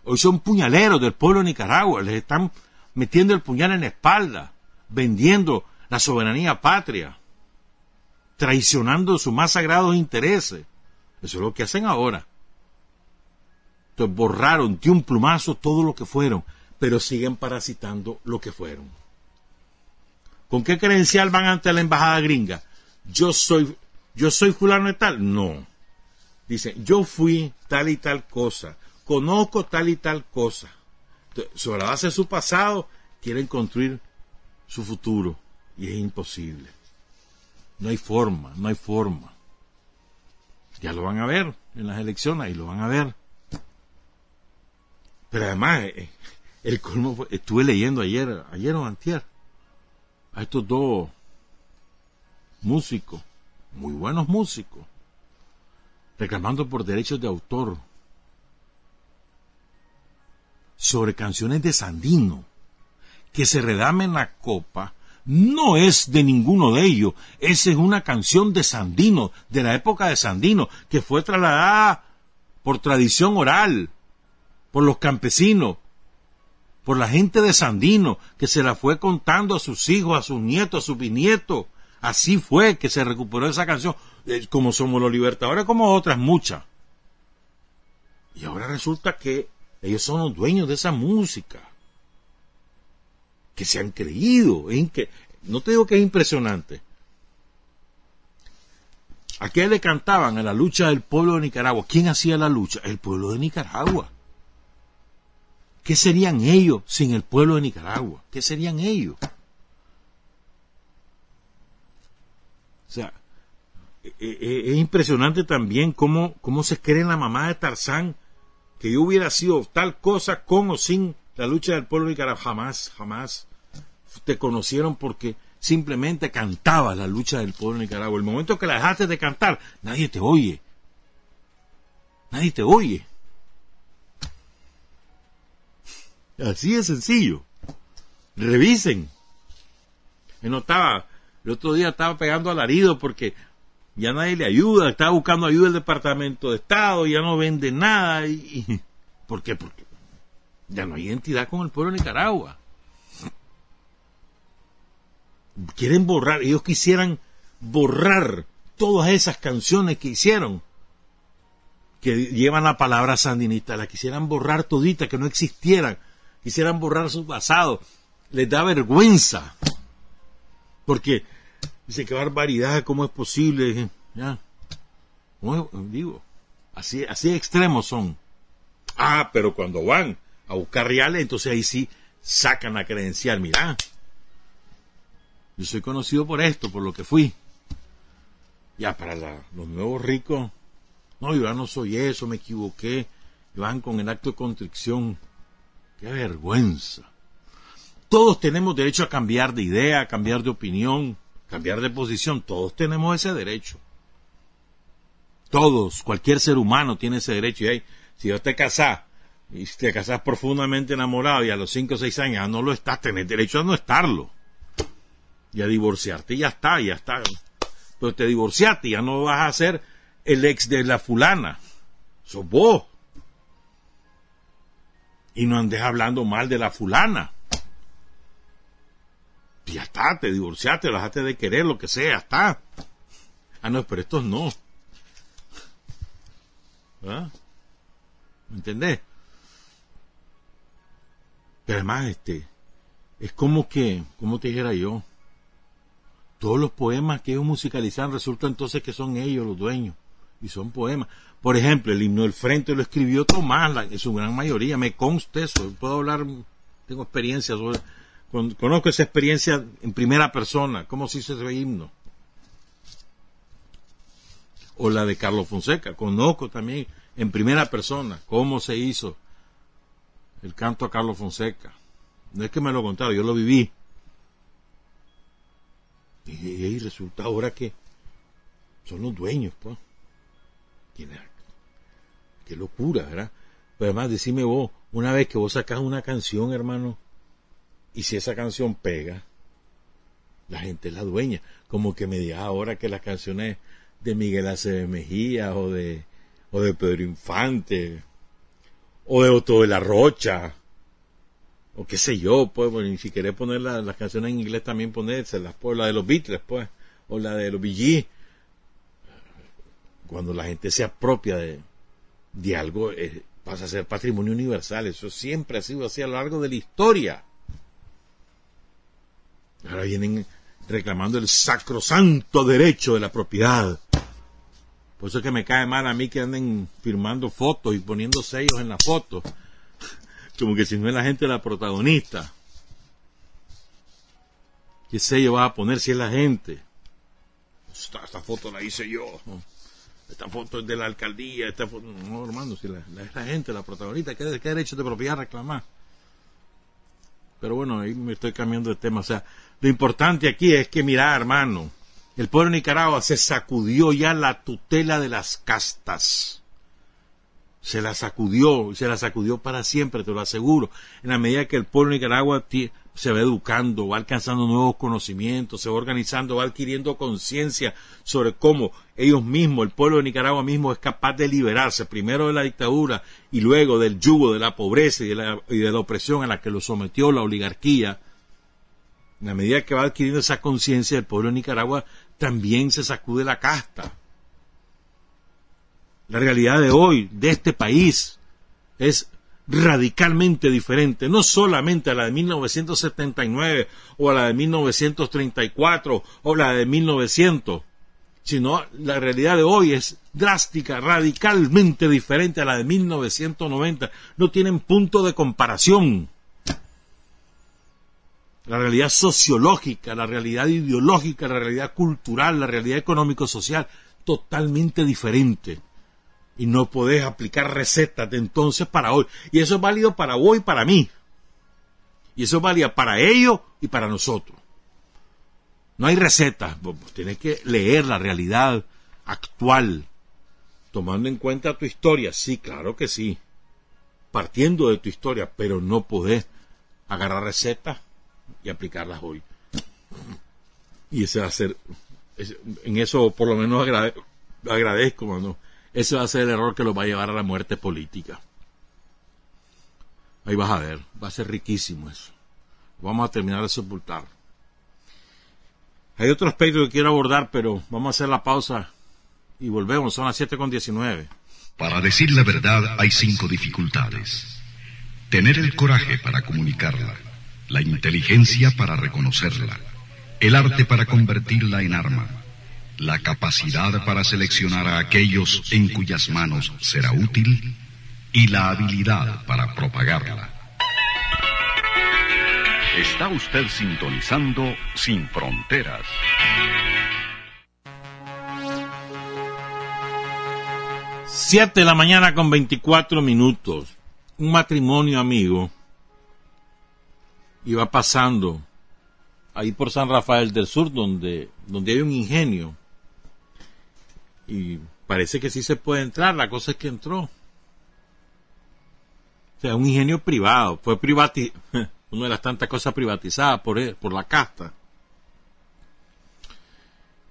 Hoy son puñaleros del pueblo de Nicaragua, les están metiendo el puñal en la espalda, vendiendo la soberanía patria, traicionando sus más sagrados intereses. Eso es lo que hacen ahora. Entonces borraron de un plumazo todo lo que fueron, pero siguen parasitando lo que fueron. ¿Con qué credencial van ante la embajada gringa? Yo soy, yo soy fulano de tal. No. Dicen, yo fui tal y tal cosa conozco tal y tal cosa. sobre la base de su pasado, quieren construir su futuro. Y es imposible. No hay forma, no hay forma. Ya lo van a ver en las elecciones, y lo van a ver. Pero además, eh, el colmo estuve leyendo ayer, ayer o antier, a estos dos músicos, muy buenos músicos, reclamando por derechos de autor sobre canciones de Sandino, que se redame la copa no es de ninguno de ellos. Esa es una canción de Sandino, de la época de Sandino, que fue trasladada por tradición oral, por los campesinos, por la gente de Sandino, que se la fue contando a sus hijos, a sus nietos, a sus bisnietos. Así fue que se recuperó esa canción, eh, como somos los libertadores, como otras muchas. Y ahora resulta que ellos son los dueños de esa música. Que se han creído. En que, no te digo que es impresionante. ¿A qué le cantaban? A la lucha del pueblo de Nicaragua. ¿Quién hacía la lucha? El pueblo de Nicaragua. ¿Qué serían ellos sin el pueblo de Nicaragua? ¿Qué serían ellos? O sea, e, e, es impresionante también cómo, cómo se cree en la mamá de Tarzán que yo hubiera sido tal cosa con o sin la lucha del pueblo de Nicaragua. Jamás, jamás te conocieron porque simplemente cantaba la lucha del pueblo de Nicaragua. El momento que la dejaste de cantar, nadie te oye. Nadie te oye. Así de sencillo. Revisen. Yo no el otro día estaba pegando alarido porque ya nadie le ayuda, estaba buscando ayuda del Departamento de Estado, ya no vende nada. Y, ¿Por qué? Ya no hay identidad con el pueblo de Nicaragua. Quieren borrar, ellos quisieran borrar todas esas canciones que hicieron, que llevan la palabra sandinista, la quisieran borrar todita, que no existieran, quisieran borrar su pasado. Les da vergüenza. Porque Dice, qué barbaridad, ¿cómo es posible? Ya. digo, así, así extremos son. Ah, pero cuando van a buscar reales, entonces ahí sí sacan la credencial. Mira, yo soy conocido por esto, por lo que fui. Ya, para los nuevos ricos, no, yo ya no soy eso, me equivoqué. Van con el acto de contrición. Qué vergüenza. Todos tenemos derecho a cambiar de idea, a cambiar de opinión cambiar de posición, todos tenemos ese derecho. Todos, cualquier ser humano tiene ese derecho. Y ahí, si yo te casás y te casás profundamente enamorado y a los 5 o 6 años ya no lo estás, tenés derecho a no estarlo. Y a divorciarte y ya está, ya está. Pero te divorciaste y ya no vas a ser el ex de la fulana. Sos vos. Y no andes hablando mal de la fulana ya está, te divorciaste, dejaste de querer, lo que sea, está. Ah, no, pero estos no. ¿Ah? ¿Me entendés? Pero además, este, es como que, como te dijera yo, todos los poemas que ellos musicalizan resulta entonces que son ellos los dueños, y son poemas. Por ejemplo, el himno del frente lo escribió Tomás, en su gran mayoría, me consta eso, puedo hablar, tengo experiencia sobre Conozco esa experiencia en primera persona, cómo se hizo ese himno. O la de Carlos Fonseca, conozco también en primera persona cómo se hizo el canto a Carlos Fonseca. No es que me lo contaron, yo lo viví. Y, resulta ahora que son los dueños, pues. Qué locura, ¿verdad? Pero además, decime vos, una vez que vos sacás una canción, hermano, y si esa canción pega, la gente es la dueña. Como que me diga ahora que las canciones de Miguel Acevedo Mejía o de, o de Pedro Infante o de Otto de la Rocha o qué sé yo, pues, bueno, y si querés poner las canciones en inglés también ponérselas, pues, la de los Beatles, pues, o la de los Bee Cuando la gente se apropia de, de algo, eh, pasa a ser patrimonio universal. Eso siempre ha sido así a lo largo de la historia. Ahora vienen reclamando el sacrosanto derecho de la propiedad. Por eso es que me cae mal a mí que anden firmando fotos y poniendo sellos en la foto. Como que si no es la gente la protagonista. ¿Qué sello vas a poner si es la gente? Esta, foto la hice yo. Esta foto es de la alcaldía. Esta foto... No, hermano, si la, es la gente la protagonista, ¿qué, ¿qué derecho de propiedad reclamar? Pero bueno, ahí me estoy cambiando de tema. O sea, lo importante aquí es que, mira, hermano, el pueblo de Nicaragua se sacudió ya la tutela de las castas. Se la sacudió, se la sacudió para siempre, te lo aseguro. En la medida que el pueblo de Nicaragua se va educando, va alcanzando nuevos conocimientos, se va organizando, va adquiriendo conciencia sobre cómo ellos mismos, el pueblo de Nicaragua mismo es capaz de liberarse primero de la dictadura y luego del yugo de la pobreza y de la, opresión a la que lo sometió la oligarquía. En la medida que va adquiriendo esa conciencia, el pueblo de Nicaragua también se sacude la casta. La realidad de hoy, de este país, es radicalmente diferente, no solamente a la de 1979 o a la de 1934 o la de 1900, sino la realidad de hoy es drástica, radicalmente diferente a la de 1990. No tienen punto de comparación. La realidad sociológica, la realidad ideológica, la realidad cultural, la realidad económico-social, totalmente diferente y no podés aplicar recetas de entonces para hoy. Y eso es válido para vos y para mí. Y eso es válido para ellos y para nosotros. No hay recetas, vos tienes que leer la realidad actual, tomando en cuenta tu historia. Sí, claro que sí. Partiendo de tu historia, pero no podés agarrar recetas y aplicarlas hoy. Y ese va a ser, en eso por lo menos agradezco, mano ese va a ser el error que los va a llevar a la muerte política. Ahí vas a ver, va a ser riquísimo eso. Vamos a terminar de sepultar. Hay otro aspecto que quiero abordar, pero vamos a hacer la pausa y volvemos. Son las 7 con 19. Para decir la verdad hay cinco dificultades. Tener el coraje para comunicarla, la inteligencia para reconocerla, el arte para convertirla en arma, la capacidad para seleccionar a aquellos en cuyas manos será útil y la habilidad para propagarla. Está usted sintonizando Sin Fronteras. Siete de la mañana con 24 minutos. Un matrimonio amigo iba pasando ahí por San Rafael del Sur, donde, donde hay un ingenio y parece que sí se puede entrar, la cosa es que entró. O sea, un ingenio privado, fue privatizado, una de las tantas cosas privatizadas por, él, por la casta.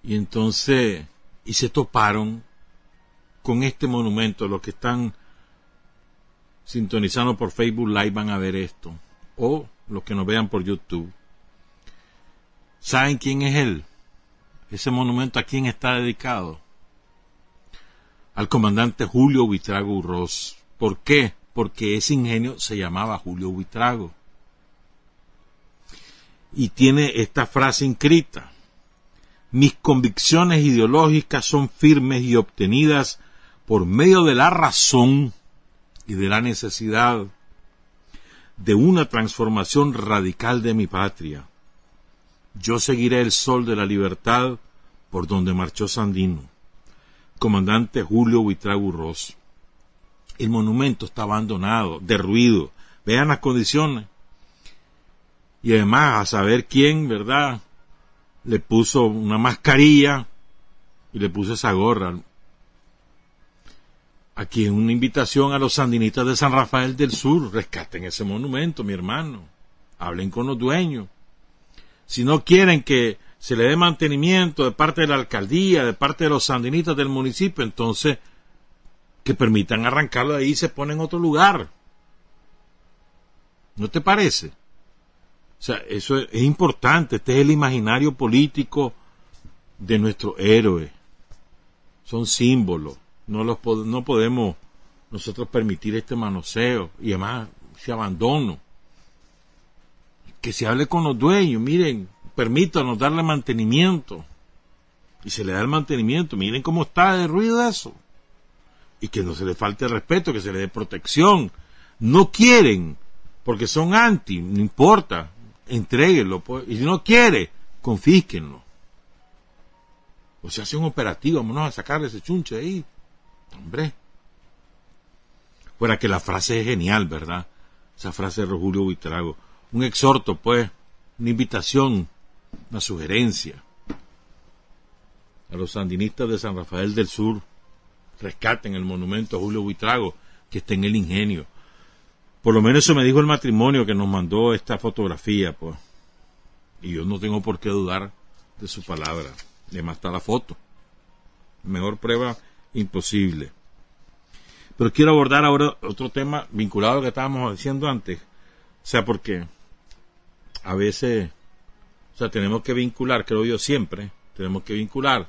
Y entonces, y se toparon con este monumento, los que están sintonizando por Facebook Live van a ver esto, o los que nos vean por YouTube. ¿Saben quién es él? Ese monumento a quién está dedicado al comandante Julio Buitrago Urroz. ¿Por qué? Porque ese ingenio se llamaba Julio Buitrago. Y tiene esta frase inscrita. Mis convicciones ideológicas son firmes y obtenidas por medio de la razón y de la necesidad de una transformación radical de mi patria. Yo seguiré el sol de la libertad por donde marchó Sandino comandante Julio Buitrago El monumento está abandonado, derruido. Vean las condiciones. Y además, a saber quién, ¿verdad? Le puso una mascarilla y le puso esa gorra. Aquí es una invitación a los sandinistas de San Rafael del Sur. Rescaten ese monumento, mi hermano. Hablen con los dueños. Si no quieren que se le dé mantenimiento de parte de la alcaldía, de parte de los sandinistas del municipio, entonces que permitan arrancarlo de ahí y se pone en otro lugar. ¿No te parece? O sea, eso es, importante. Este es el imaginario político de nuestro héroe. Son símbolos. No, los, no podemos nosotros permitir este manoseo y además ese abandono. Que se hable con los dueños. Miren, permítanos darle mantenimiento. Y se le da el mantenimiento. Miren cómo está de ruido eso. Y que no se le falte respeto, que se le dé protección. No quieren, porque son anti, no importa. Entréguenlo. Pues. Y si no quiere, confísquenlo. O se hace un operativo, vámonos a sacarle ese chunche ahí. Hombre. Fuera que la frase es genial, ¿verdad? Esa frase de Julio Buitrago. Un exhorto, pues, una invitación una sugerencia a los sandinistas de San Rafael del Sur rescaten el monumento a Julio Buitrago que está en el ingenio Por lo menos eso me dijo el matrimonio que nos mandó esta fotografía, pues. Y yo no tengo por qué dudar de su palabra. Además está la foto. Mejor prueba imposible. Pero quiero abordar ahora otro tema vinculado a lo que estábamos diciendo antes. O sea, porque a veces, o sea, tenemos que vincular, creo yo siempre, tenemos que vincular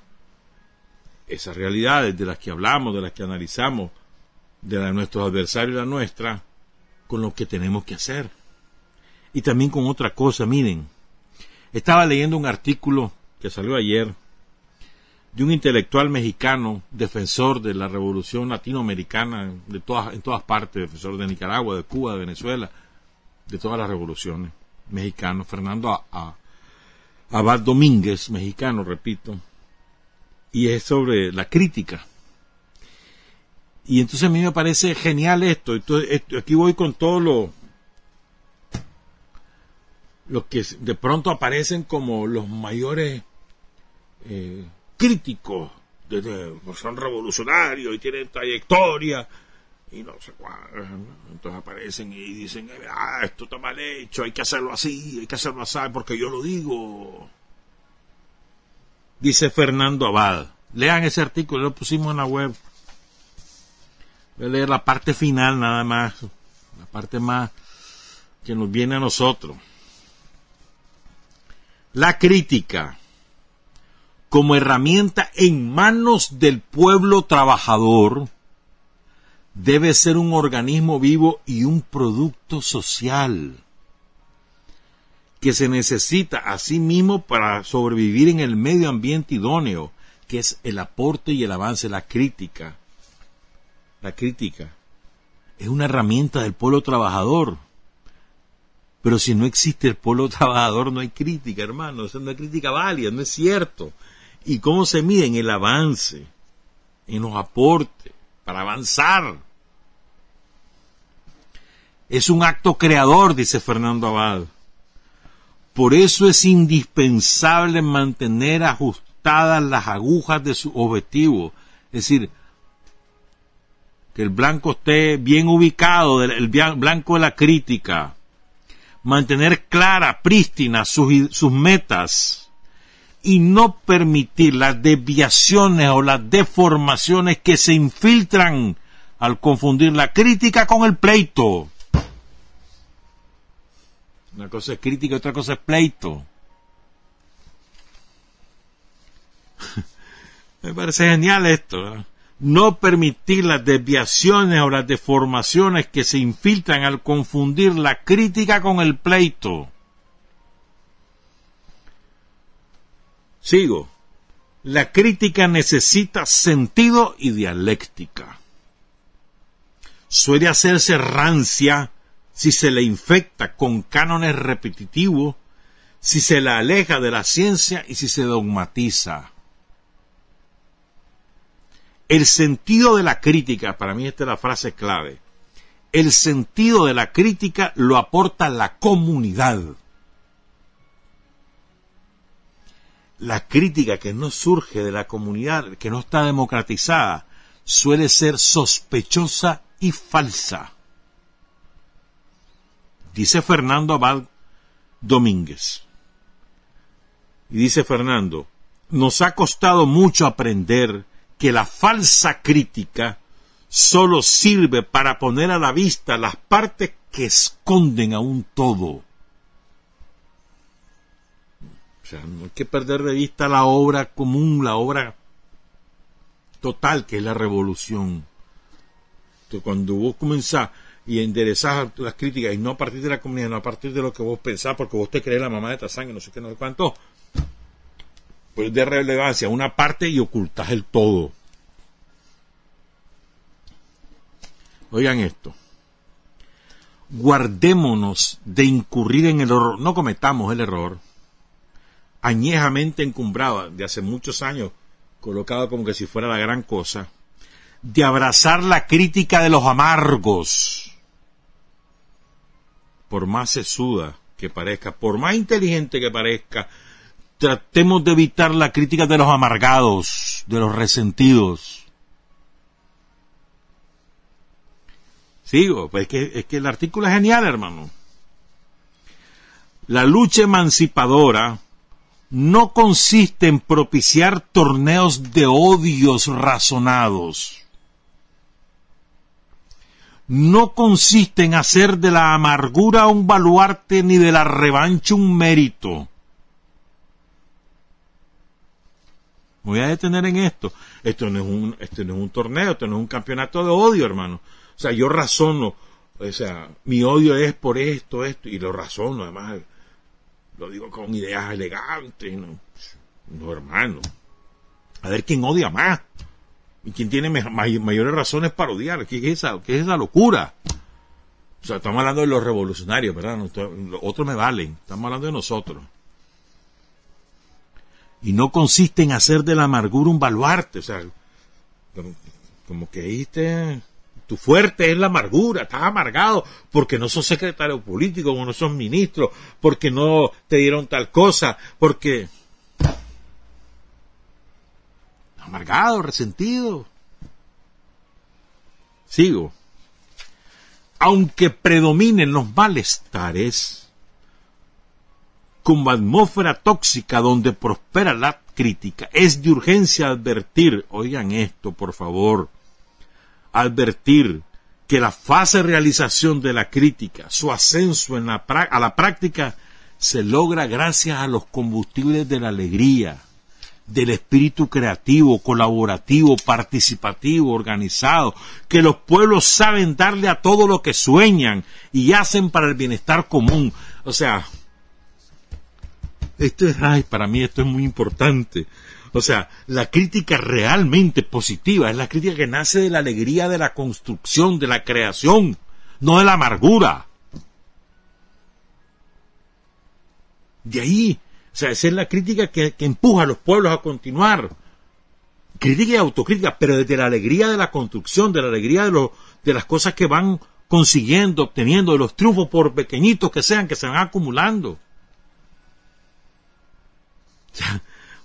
esas realidades de las que hablamos, de las que analizamos, de, la de nuestros adversarios y la nuestra, con lo que tenemos que hacer. Y también con otra cosa, miren, estaba leyendo un artículo que salió ayer de un intelectual mexicano, defensor de la revolución latinoamericana de todas, en todas partes, defensor de Nicaragua, de Cuba, de Venezuela, de todas las revoluciones mexicano, Fernando Abad Domínguez, mexicano, repito, y es sobre la crítica. Y entonces a mí me parece genial esto. Entonces, aquí voy con todo lo, lo que de pronto aparecen como los mayores eh, críticos, de, son revolucionarios y tienen trayectoria y no sé cuál. Entonces aparecen y dicen, ah, esto está mal hecho, hay que hacerlo así, hay que hacerlo así, porque yo lo digo. Dice Fernando Abad. Lean ese artículo, lo pusimos en la web. Voy a leer la parte final nada más, la parte más que nos viene a nosotros. La crítica como herramienta en manos del pueblo trabajador debe ser un organismo vivo y un producto social que se necesita a sí mismo para sobrevivir en el medio ambiente idóneo, que es el aporte y el avance, la crítica. La crítica es una herramienta del pueblo trabajador. Pero si no existe el pueblo trabajador, no hay crítica, hermano. Eso no hay crítica válida, no es cierto. ¿Y cómo se mide? En el avance, en los aportes, para avanzar. Es un acto creador, dice Fernando Abad. Por eso es indispensable mantener ajustadas las agujas de su objetivo. Es decir, que el blanco esté bien ubicado, el blanco de la crítica. Mantener clara, prístina sus, sus metas y no permitir las desviaciones o las deformaciones que se infiltran al confundir la crítica con el pleito. Una cosa es crítica otra cosa es pleito. Me parece genial esto. No permitir las desviaciones o las deformaciones que se infiltran al confundir la crítica con el pleito. Sigo. La crítica necesita sentido y dialéctica. Suele hacerse rancia si se le infecta con cánones repetitivos, si se la aleja de la ciencia y si se dogmatiza. El sentido de la crítica, para mí esta es la frase clave, el sentido de la crítica lo aporta la comunidad. La crítica que no surge de la comunidad, que no está democratizada, suele ser sospechosa y falsa dice Fernando Abad Domínguez. Y dice Fernando, nos ha costado mucho aprender que la falsa crítica solo sirve para poner a la vista las partes que esconden a un todo. O sea, no hay que perder de vista la obra común, la obra total que es la revolución. Entonces, cuando vos comenzás y enderezar las críticas y no a partir de la comunidad, no a partir de lo que vos pensás, porque vos te crees la mamá de Tazán y no sé qué, no sé cuánto, pues de relevancia una parte y ocultas el todo. Oigan esto. Guardémonos de incurrir en el error, no cometamos el error, añejamente encumbrado de hace muchos años, colocado como que si fuera la gran cosa, de abrazar la crítica de los amargos por más sesuda que parezca, por más inteligente que parezca, tratemos de evitar la crítica de los amargados, de los resentidos. Sigo, pues es que, es que el artículo es genial, hermano. La lucha emancipadora no consiste en propiciar torneos de odios razonados. No consiste en hacer de la amargura un baluarte ni de la revancha un mérito. voy a detener en esto. Esto no es un, esto no es un torneo, esto no es un campeonato de odio, hermano. O sea, yo razono, o sea, mi odio es por esto, esto, y lo razono, además, lo digo con ideas elegantes, no, no hermano. A ver quién odia más. Y quién tiene mayores razones para odiar. ¿Qué es esa, qué es esa locura? O sea, estamos hablando de los revolucionarios, ¿verdad? Los otros me valen. Estamos hablando de nosotros y no consiste en hacer de la amargura un baluarte, o sea, como, que ahí tu fuerte es la amargura, estás amargado porque no sos secretario político, o no sos ministro, porque no te dieron tal cosa, porque amargado, resentido. Sigo. Aunque predominen los malestares, como atmósfera tóxica donde prospera la crítica. Es de urgencia advertir, oigan esto por favor, advertir que la fase de realización de la crítica, su ascenso a la práctica, se logra gracias a los combustibles de la alegría, del espíritu creativo, colaborativo, participativo, organizado, que los pueblos saben darle a todo lo que sueñan y hacen para el bienestar común. O sea, esto es, para mí esto es muy importante. O sea, la crítica realmente positiva es la crítica que nace de la alegría de la construcción, de la creación, no de la amargura. De ahí, o sea, esa es la crítica que, empuja a los pueblos a continuar. Crítica y autocrítica, pero desde la alegría de la construcción, de la alegría de, de las cosas que van consiguiendo, obteniendo, de los triunfos por pequeñitos que sean, que se van acumulando.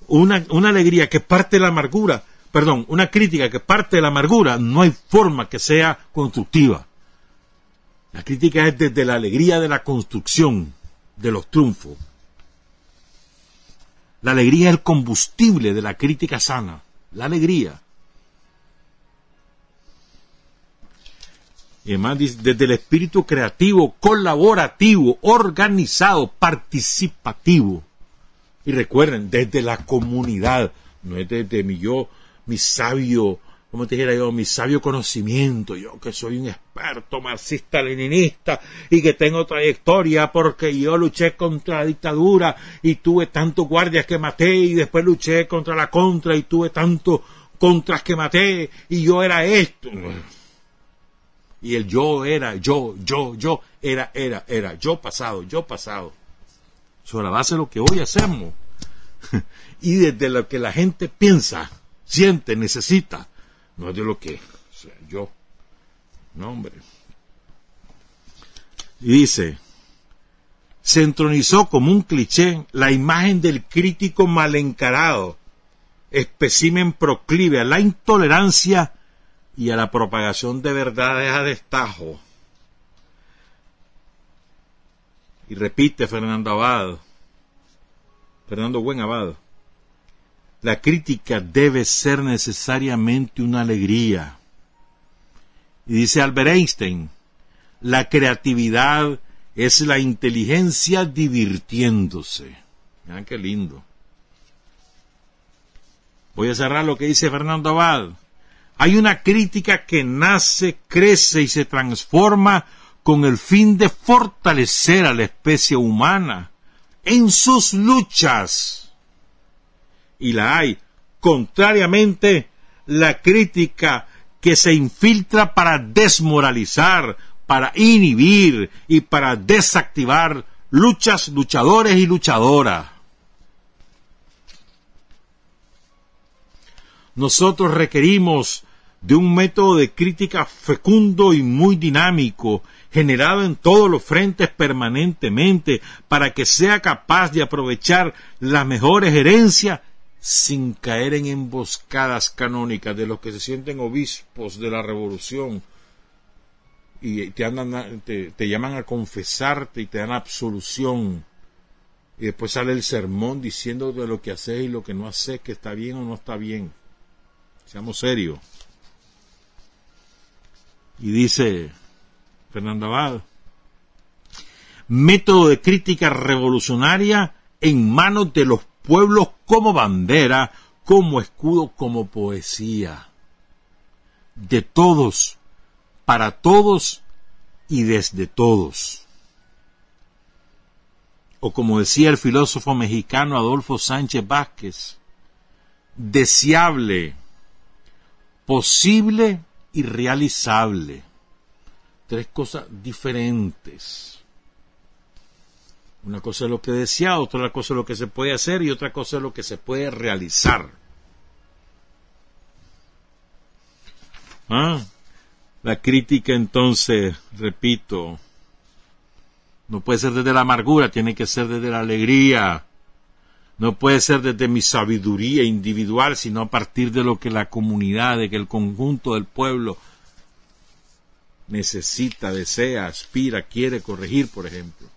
Una, una alegría que parte de la amargura, perdón, una crítica que parte de la amargura, no hay forma que sea constructiva. La crítica es desde la alegría de la construcción, de los triunfos. La alegría es el combustible de la crítica sana, la alegría. Y además desde el espíritu creativo, colaborativo, organizado, participativo. Y recuerden, desde la comunidad, no es desde mi yo, mi sabio, como te dijera yo, mi sabio conocimiento, yo que soy un experto marxista-leninista y que tengo trayectoria porque yo luché contra la dictadura y tuve tantos guardias que maté y después luché contra la contra y tuve tantos contras que maté y yo era esto. Y el yo era, yo, yo, yo, era, era, era, yo pasado, yo pasado sobre la base de lo que hoy hacemos y desde lo que la gente piensa, siente, necesita, no es de lo que yo. No, hombre. Y dice, se entronizó como un cliché la imagen del crítico mal encarado, espécimen proclive a la intolerancia y a la propagación de verdades a destajo. Y repite Fernando Abad, Fernando Buen Abad, la crítica debe ser necesariamente una alegría. Y dice Albert Einstein, la creatividad es la inteligencia divirtiéndose. Vean qué lindo. Voy a cerrar lo que dice Fernando Abad. Hay una crítica que nace, crece y se transforma con el fin de fortalecer a la especie humana en sus luchas. Y la hay. Contrariamente, la crítica que se infiltra para desmoralizar, para inhibir y para desactivar luchas, luchadores y luchadoras. Nosotros requerimos de un método de crítica fecundo y muy dinámico generado en todos los frentes permanentemente para que sea capaz de aprovechar las mejores herencias sin caer en emboscadas canónicas de los que se sienten obispos de la revolución y te, andan, te, te llaman a confesarte y te dan absolución. Y después sale el sermón diciendo de lo que haces y lo que no haces, que está bien o no está bien. Seamos serios. Y dice Fernando Abad, método de crítica revolucionaria en manos de los pueblos como bandera, como escudo, como poesía. De todos, para todos y desde todos. O como decía el filósofo mexicano Adolfo Sánchez Vázquez, deseable, posible y realizable. Tres cosas diferentes. Una cosa es lo que desea, otra cosa es lo que se puede hacer y otra cosa es lo que se puede realizar. ¿Ah? La crítica entonces, repito, no puede ser desde la amargura, tiene que ser desde la alegría. No puede ser desde mi sabiduría individual, sino a partir de lo que la comunidad, de que el conjunto del pueblo necesita, desea, aspira, quiere corregir, por ejemplo.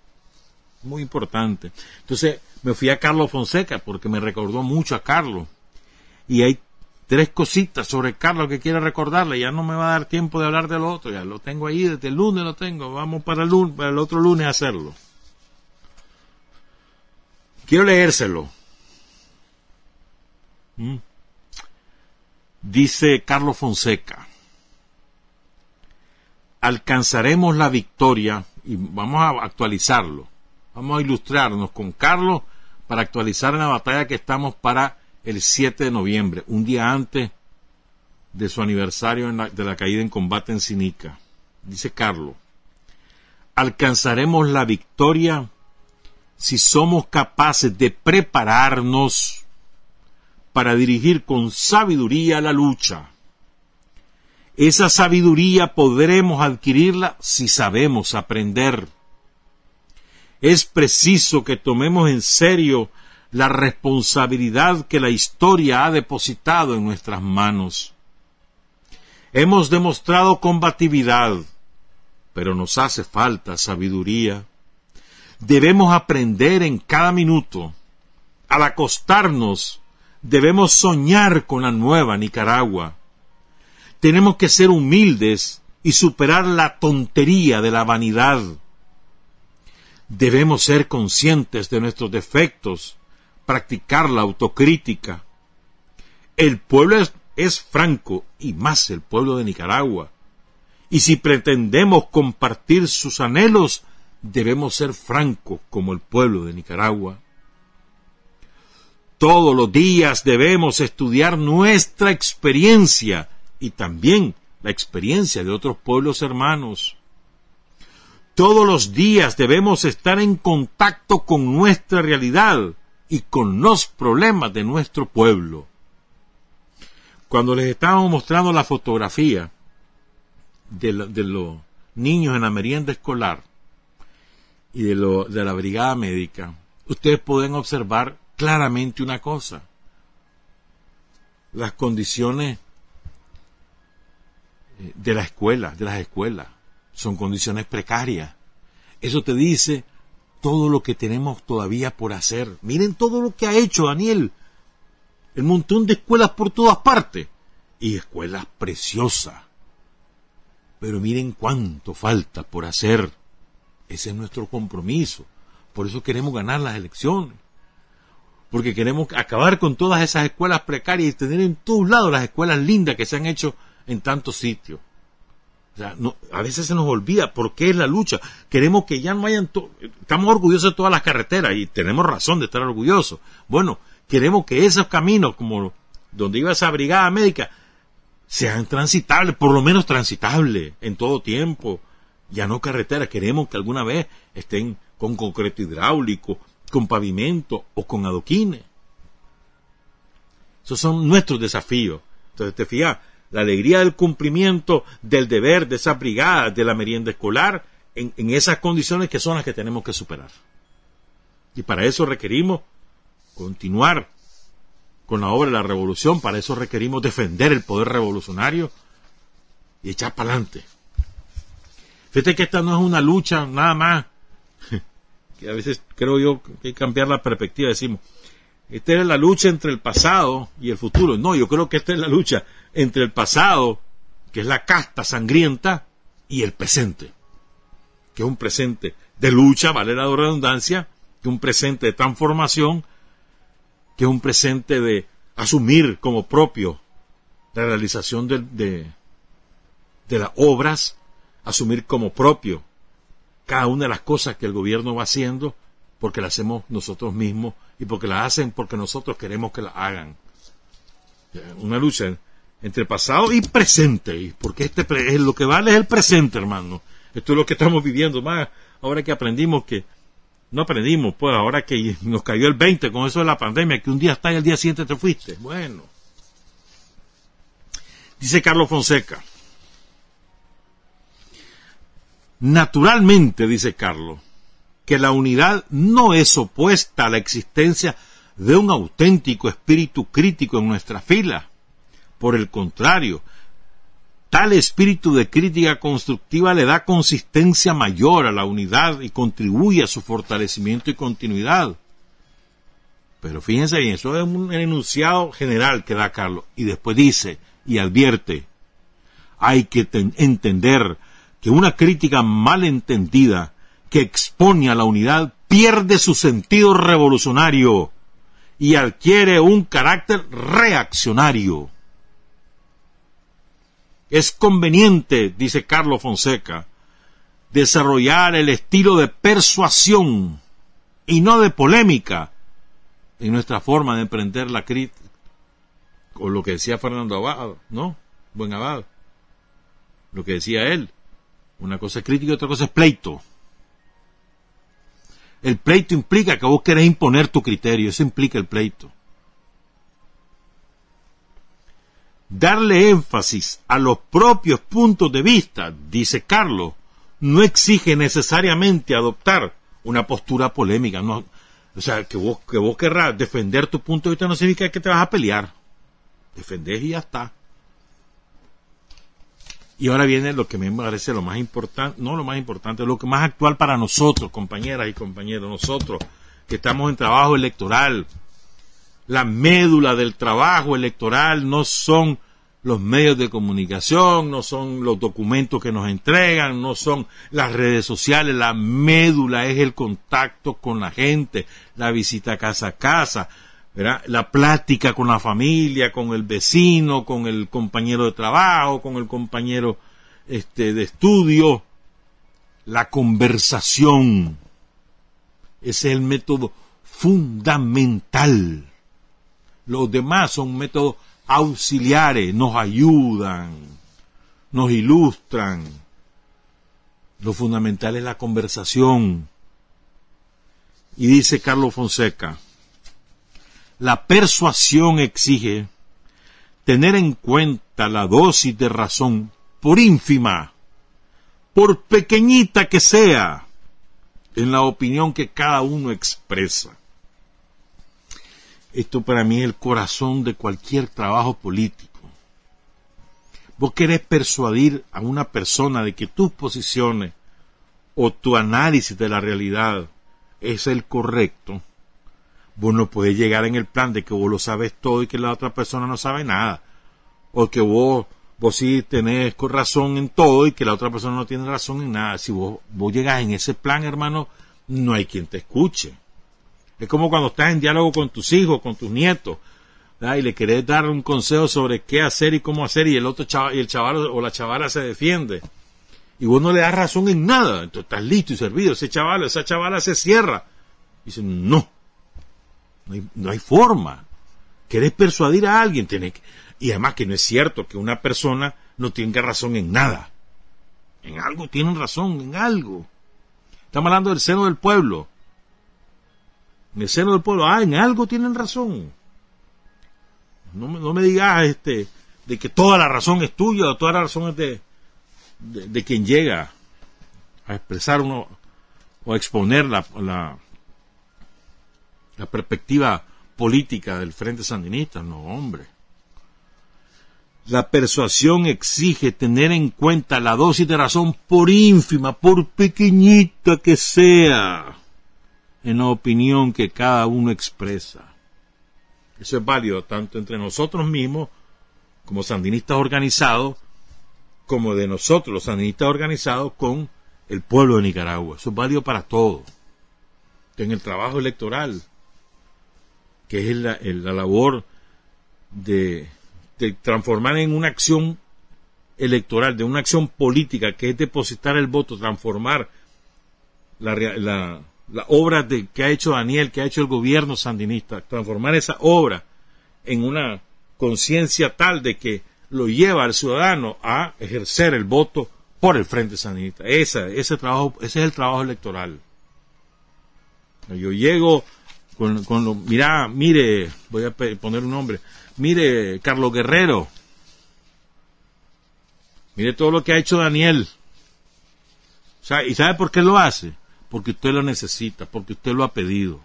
Muy importante. Entonces me fui a Carlos Fonseca porque me recordó mucho a Carlos. Y hay tres cositas sobre Carlos que quiero recordarle. Ya no me va a dar tiempo de hablar de lo otro. Ya lo tengo ahí, desde el lunes lo tengo. Vamos para el, lunes, para el otro lunes a hacerlo. Quiero leérselo. ¿Mm? Dice Carlos Fonseca. Alcanzaremos la victoria y vamos a actualizarlo. Vamos a ilustrarnos con Carlos para actualizar la batalla que estamos para el 7 de noviembre, un día antes de su aniversario de la caída en combate en Sinica. Dice Carlos, alcanzaremos la victoria si somos capaces de prepararnos para dirigir con sabiduría la lucha. Esa sabiduría podremos adquirirla si sabemos aprender. Es preciso que tomemos en serio la responsabilidad que la historia ha depositado en nuestras manos. Hemos demostrado combatividad, pero nos hace falta sabiduría. Debemos aprender en cada minuto. Al acostarnos, debemos soñar con la nueva Nicaragua. Tenemos que ser humildes y superar la tontería de la vanidad. Debemos ser conscientes de nuestros defectos practicar la autocrítica. El pueblo es, franco, y más el pueblo de Nicaragua. Y si pretendemos compartir sus anhelos, debemos ser francos como el pueblo de Nicaragua. Todos los días debemos estudiar nuestra experiencia y también la experiencia de otros pueblos hermanos. Todos los días debemos estar en contacto con nuestra realidad y con los problemas de nuestro pueblo. Cuando les estábamos mostrando la fotografía de, los niños en la merienda escolar y de, la brigada médica, ustedes pueden observar claramente una cosa. Las condiciones de la escuela, de las escuelas, son condiciones precarias. Eso te dice todo lo que tenemos todavía por hacer. Miren todo lo que ha hecho Daniel. El montón de escuelas por todas partes. Y escuelas preciosas. Pero miren cuánto falta por hacer. Ese es nuestro compromiso. Por eso queremos ganar las elecciones. Porque queremos acabar con todas esas escuelas precarias y tener en todos lados las escuelas lindas que se han hecho en tantos sitios a veces se nos olvida por qué es la lucha. Queremos que ya no hayan... Estamos orgullosos de todas las carreteras y tenemos razón de estar orgullosos. Bueno, queremos que esos caminos, como donde iba esa brigada médica, sean transitables, por lo menos transitables en todo tiempo. Ya no carreteras, queremos que alguna vez estén con concreto hidráulico, con pavimento o con adoquines. Esos son nuestros desafíos. Entonces, te fijas, la alegría del cumplimiento del deber de esa brigada de la merienda escolar en, esas condiciones que son las que tenemos que superar. Y para eso requerimos continuar con la obra de la revolución, para eso requerimos defender el poder revolucionario y echar para adelante. Fíjate que esta no es una lucha nada más, que a veces creo yo que hay que cambiar la perspectiva, decimos, esta es la lucha entre el pasado y el futuro. No, yo creo que esta es la lucha entre el pasado, que es la casta sangrienta, y el presente, que es un presente de lucha, vale la redundancia, que es un presente de transformación, que es un presente de asumir como propio la realización de, de, de las obras, asumir como propio cada una de las cosas que el gobierno va haciendo, porque las hacemos nosotros mismos y porque las hacen porque nosotros queremos que las hagan. Una lucha entre pasado y presente, porque este es lo que vale es el presente, hermano. Esto es lo que estamos viviendo, más ahora que aprendimos que no aprendimos, pues ahora que nos cayó el 20 con eso de la pandemia, que un día está y el día siguiente te fuiste. Bueno. Dice Carlos Fonseca. Naturalmente, dice Carlos, que la unidad no es opuesta a la existencia de un auténtico espíritu crítico en nuestra fila. Por el contrario, tal espíritu de crítica constructiva le da consistencia mayor a la unidad y contribuye a su fortalecimiento y continuidad. Pero fíjense bien, eso es un enunciado general que da Carlos. Y después dice y advierte, hay que entender que una crítica mal entendida que expone a la unidad pierde su sentido revolucionario y adquiere un carácter reaccionario. Es conveniente, dice Carlos Fonseca, desarrollar el estilo de persuasión y no de polémica en nuestra forma de emprender la crítica. O lo que decía Fernando Abad, ¿no? Buen Abad. Lo que decía él. Una cosa es crítica y otra cosa es pleito. El pleito implica que vos querés imponer tu criterio, eso implica el pleito. Darle énfasis a los propios puntos de vista, dice Carlos, no exige necesariamente adoptar una postura polémica. No, o sea, que vos, que vos querrás defender tu punto de vista no significa que te vas a pelear. Defendés y ya está. Y ahora viene lo que me parece lo más importante, no lo más importante, lo que más actual para nosotros, compañeras y compañeros, nosotros que estamos en trabajo electoral. La médula del trabajo electoral no son los medios de comunicación, no son los documentos que nos entregan, no son las redes sociales, la médula es el contacto con la gente, la visita casa a casa, la plática con la familia, con el vecino, con el compañero de trabajo, con el compañero este, de estudio, la conversación. Ese es el método fundamental. Los demás son métodos auxiliares, nos ayudan, nos ilustran. Lo fundamental es la conversación. Y dice Carlos Fonseca, la persuasión exige tener en cuenta la dosis de razón, por ínfima, por pequeñita que sea, en la opinión que cada uno expresa. Esto para mí es el corazón de cualquier trabajo político. Vos querés persuadir a una persona de que tus posiciones o tu análisis de la realidad es el correcto vos no podés llegar en el plan de que vos lo sabes todo y que la otra persona no sabe nada. O que vos, vos sí tenés razón en todo y que la otra persona no tiene razón en nada. Si vos, vos llegas en ese plan, hermano, no hay quien te escuche. Es como cuando estás en diálogo con tus hijos, con tus nietos, y le querés dar un consejo sobre qué hacer y cómo hacer, y el otro chaval, y el chaval o la chavala se defiende. Y vos no le das razón en nada. Entonces estás listo y servido. Ese chaval, esa chavala se cierra. Y dice, no, no hay, forma. Querés persuadir a alguien, tiene y además que no es cierto que una persona no tenga razón en nada. En algo tienen razón, en algo. Estamos hablando del seno del pueblo. En el seno del pueblo, ah, en algo tienen razón. No, no me digas este, de que toda la razón es tuya o toda la razón es de, de, quien llega a expresar uno o a exponer la perspectiva política del Frente Sandinista, no, hombre. La persuasión exige tener en cuenta la dosis de razón por ínfima, por pequeñita que sea, en la opinión que cada uno expresa. Eso es válido tanto entre nosotros mismos, como sandinistas organizados, como de nosotros, los sandinistas organizados, con el pueblo de Nicaragua. Eso es válido para todos. En el trabajo electoral, que es la, la labor de transformar en una acción electoral, de una acción política, que es depositar el voto, transformar la, la, la obra de, que ha hecho Daniel, que ha hecho el gobierno sandinista, transformar esa obra en una conciencia tal de que lo lleva al ciudadano a ejercer el voto por el Frente Sandinista. Ese, ese, trabajo, ese es el trabajo electoral. Yo llego con, con lo, mira, mire, voy a poner un nombre, Mire, Carlos Guerrero. Mire todo lo que ha hecho Daniel. ¿Y sabe por qué lo hace? Porque usted lo necesita, porque usted lo ha pedido.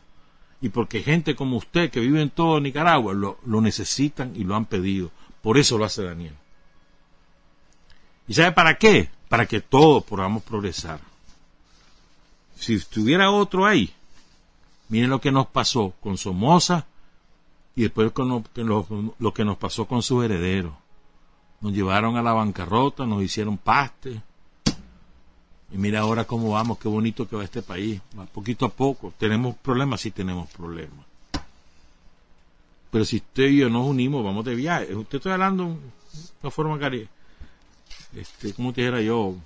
Y porque gente como usted que vive en todo Nicaragua lo, lo necesitan y lo han pedido. Por eso lo hace Daniel. ¿Y sabe para qué? Para que todos podamos progresar. Si estuviera otro ahí, miren lo que nos pasó con Somoza y después con lo, que nos pasó con sus herederos. Nos llevaron a la bancarrota, nos hicieron paste. Y mira ahora cómo vamos, qué bonito que va este país. poquito a poco. ¿Tenemos problemas? Sí tenemos problemas. Pero si usted y yo nos unimos, vamos de viaje. Usted está hablando de una forma cari este, como te dijera yo,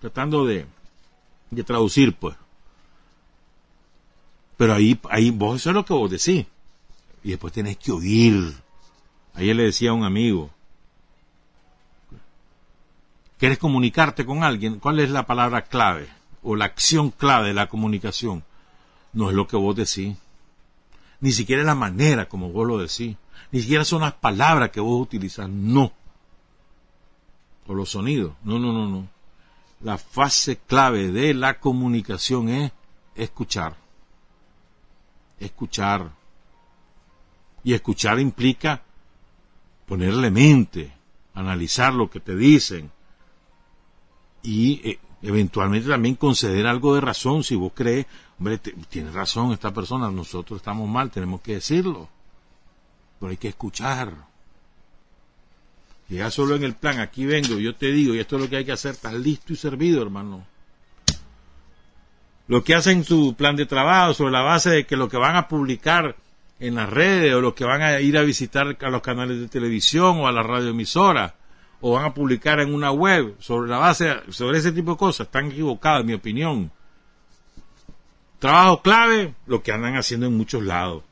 tratando de, de traducir, pues. Pero ahí, ahí, vos eso es lo que vos decís y después tienes que oír. Ayer le decía a un amigo, ¿quieres comunicarte con alguien? ¿Cuál es la palabra clave o la acción clave de la comunicación? No es lo que vos decís, ni siquiera es la manera como vos lo decís, ni siquiera son las palabras que vos utilizas, no. O los sonidos, no, no, no, no. La fase clave de la comunicación es escuchar. Escuchar y escuchar implica ponerle mente, analizar lo que te dicen y eh, eventualmente también conceder algo de razón si vos crees, hombre, tiene razón esta persona, nosotros estamos mal, tenemos que decirlo. Pero hay que escuchar. ya solo en el plan, aquí vengo, yo te digo, y esto es lo que hay que hacer, estás listo y servido, hermano. Lo que hacen su plan de trabajo sobre la base de que lo que van a publicar en las redes o los que van a ir a visitar a los canales de televisión o a la radioemisora o van a publicar en una web sobre la base sobre ese tipo de cosas están equivocados en mi opinión. Trabajo clave lo que andan haciendo en muchos lados.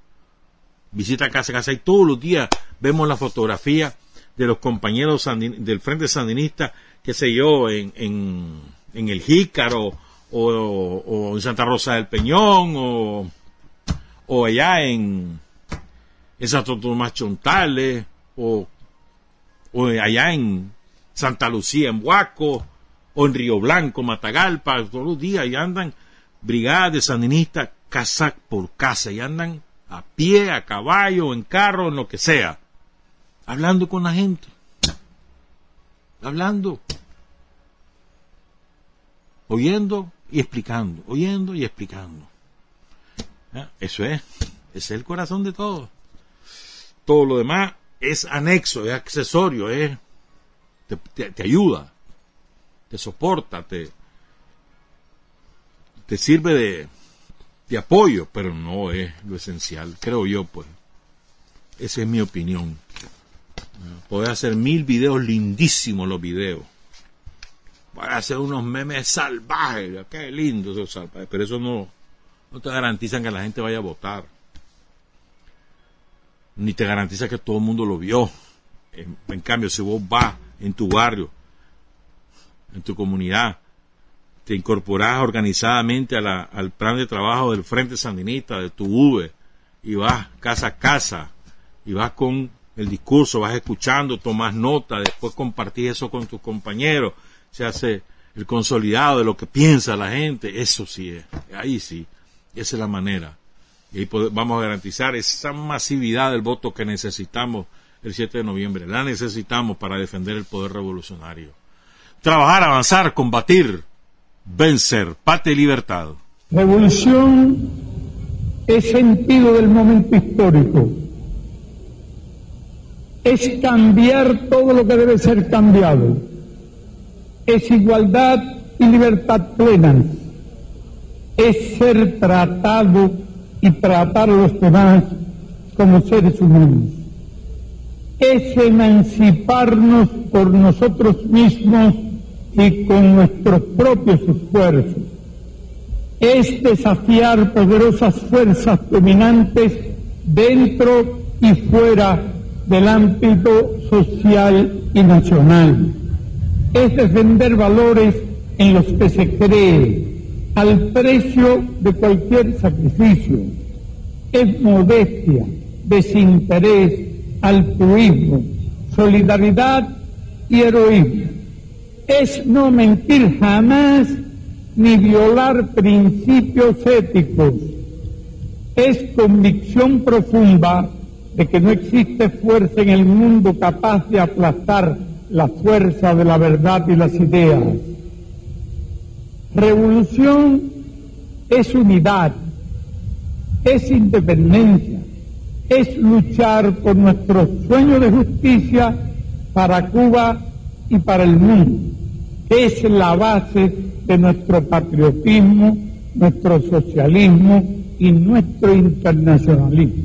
Visita casa casa y todos los días vemos la fotografía de los compañeros del Frente Sandinista qué sé yo en, en, en el Jícaro o, en Santa Rosa del Peñón o o allá en, en Santo Tomás Chontales, o, o allá en Santa Lucía, en Huaco, o en Río Blanco, Matagalpa, todos los días, y andan brigadas de sandinistas casa por casa, y andan a pie, a caballo, en carro, en lo que sea, hablando con la gente, hablando, oyendo y explicando, oyendo y explicando. Eso es, es el corazón de todo. Todo lo demás es anexo, es accesorio, es, te, ayuda, te soporta, te, te sirve de, de apoyo, pero no es lo esencial, creo yo, pues. Esa es mi opinión. Puedes hacer mil videos lindísimos los videos. Voy a hacer unos memes salvajes, qué lindo esos salvajes, pero eso no, te garantizan que la gente vaya a votar. Ni te garantiza que todo el mundo lo vio. En, cambio, si vos vas en tu barrio, en tu comunidad, te incorporas organizadamente al plan de trabajo del Frente Sandinista, de tu V, y vas casa a casa, y vas con el discurso, vas escuchando, tomas nota, después compartís eso con tus compañeros, se hace el consolidado de lo que piensa la gente, eso sí es, ahí sí. Esa es la manera. Y ahí vamos a garantizar esa masividad del voto que necesitamos el 7 de noviembre. La necesitamos para defender el poder revolucionario. Trabajar, avanzar, combatir, vencer, patria y libertad. Revolución es sentido del momento histórico. Es cambiar todo lo que debe ser cambiado. Es igualdad y libertad plena. Es ser tratado y tratar a los demás como seres humanos. Es emanciparnos por nosotros mismos y con nuestros propios esfuerzos. Es desafiar poderosas fuerzas dominantes dentro y fuera del ámbito social y nacional. Es defender valores en los que se cree al precio de cualquier sacrificio. Es modestia, desinterés, altruismo, solidaridad y heroísmo es no mentir jamás ni violar principios éticos. Es convicción profunda de que no existe fuerza en el mundo capaz de aplastar la fuerza de la verdad y las ideas. Revolución es unidad, es independencia, es luchar por nuestro sueño de justicia para Cuba y para el mundo es la base de nuestro patriotismo, nuestro socialismo y nuestro internacionalismo.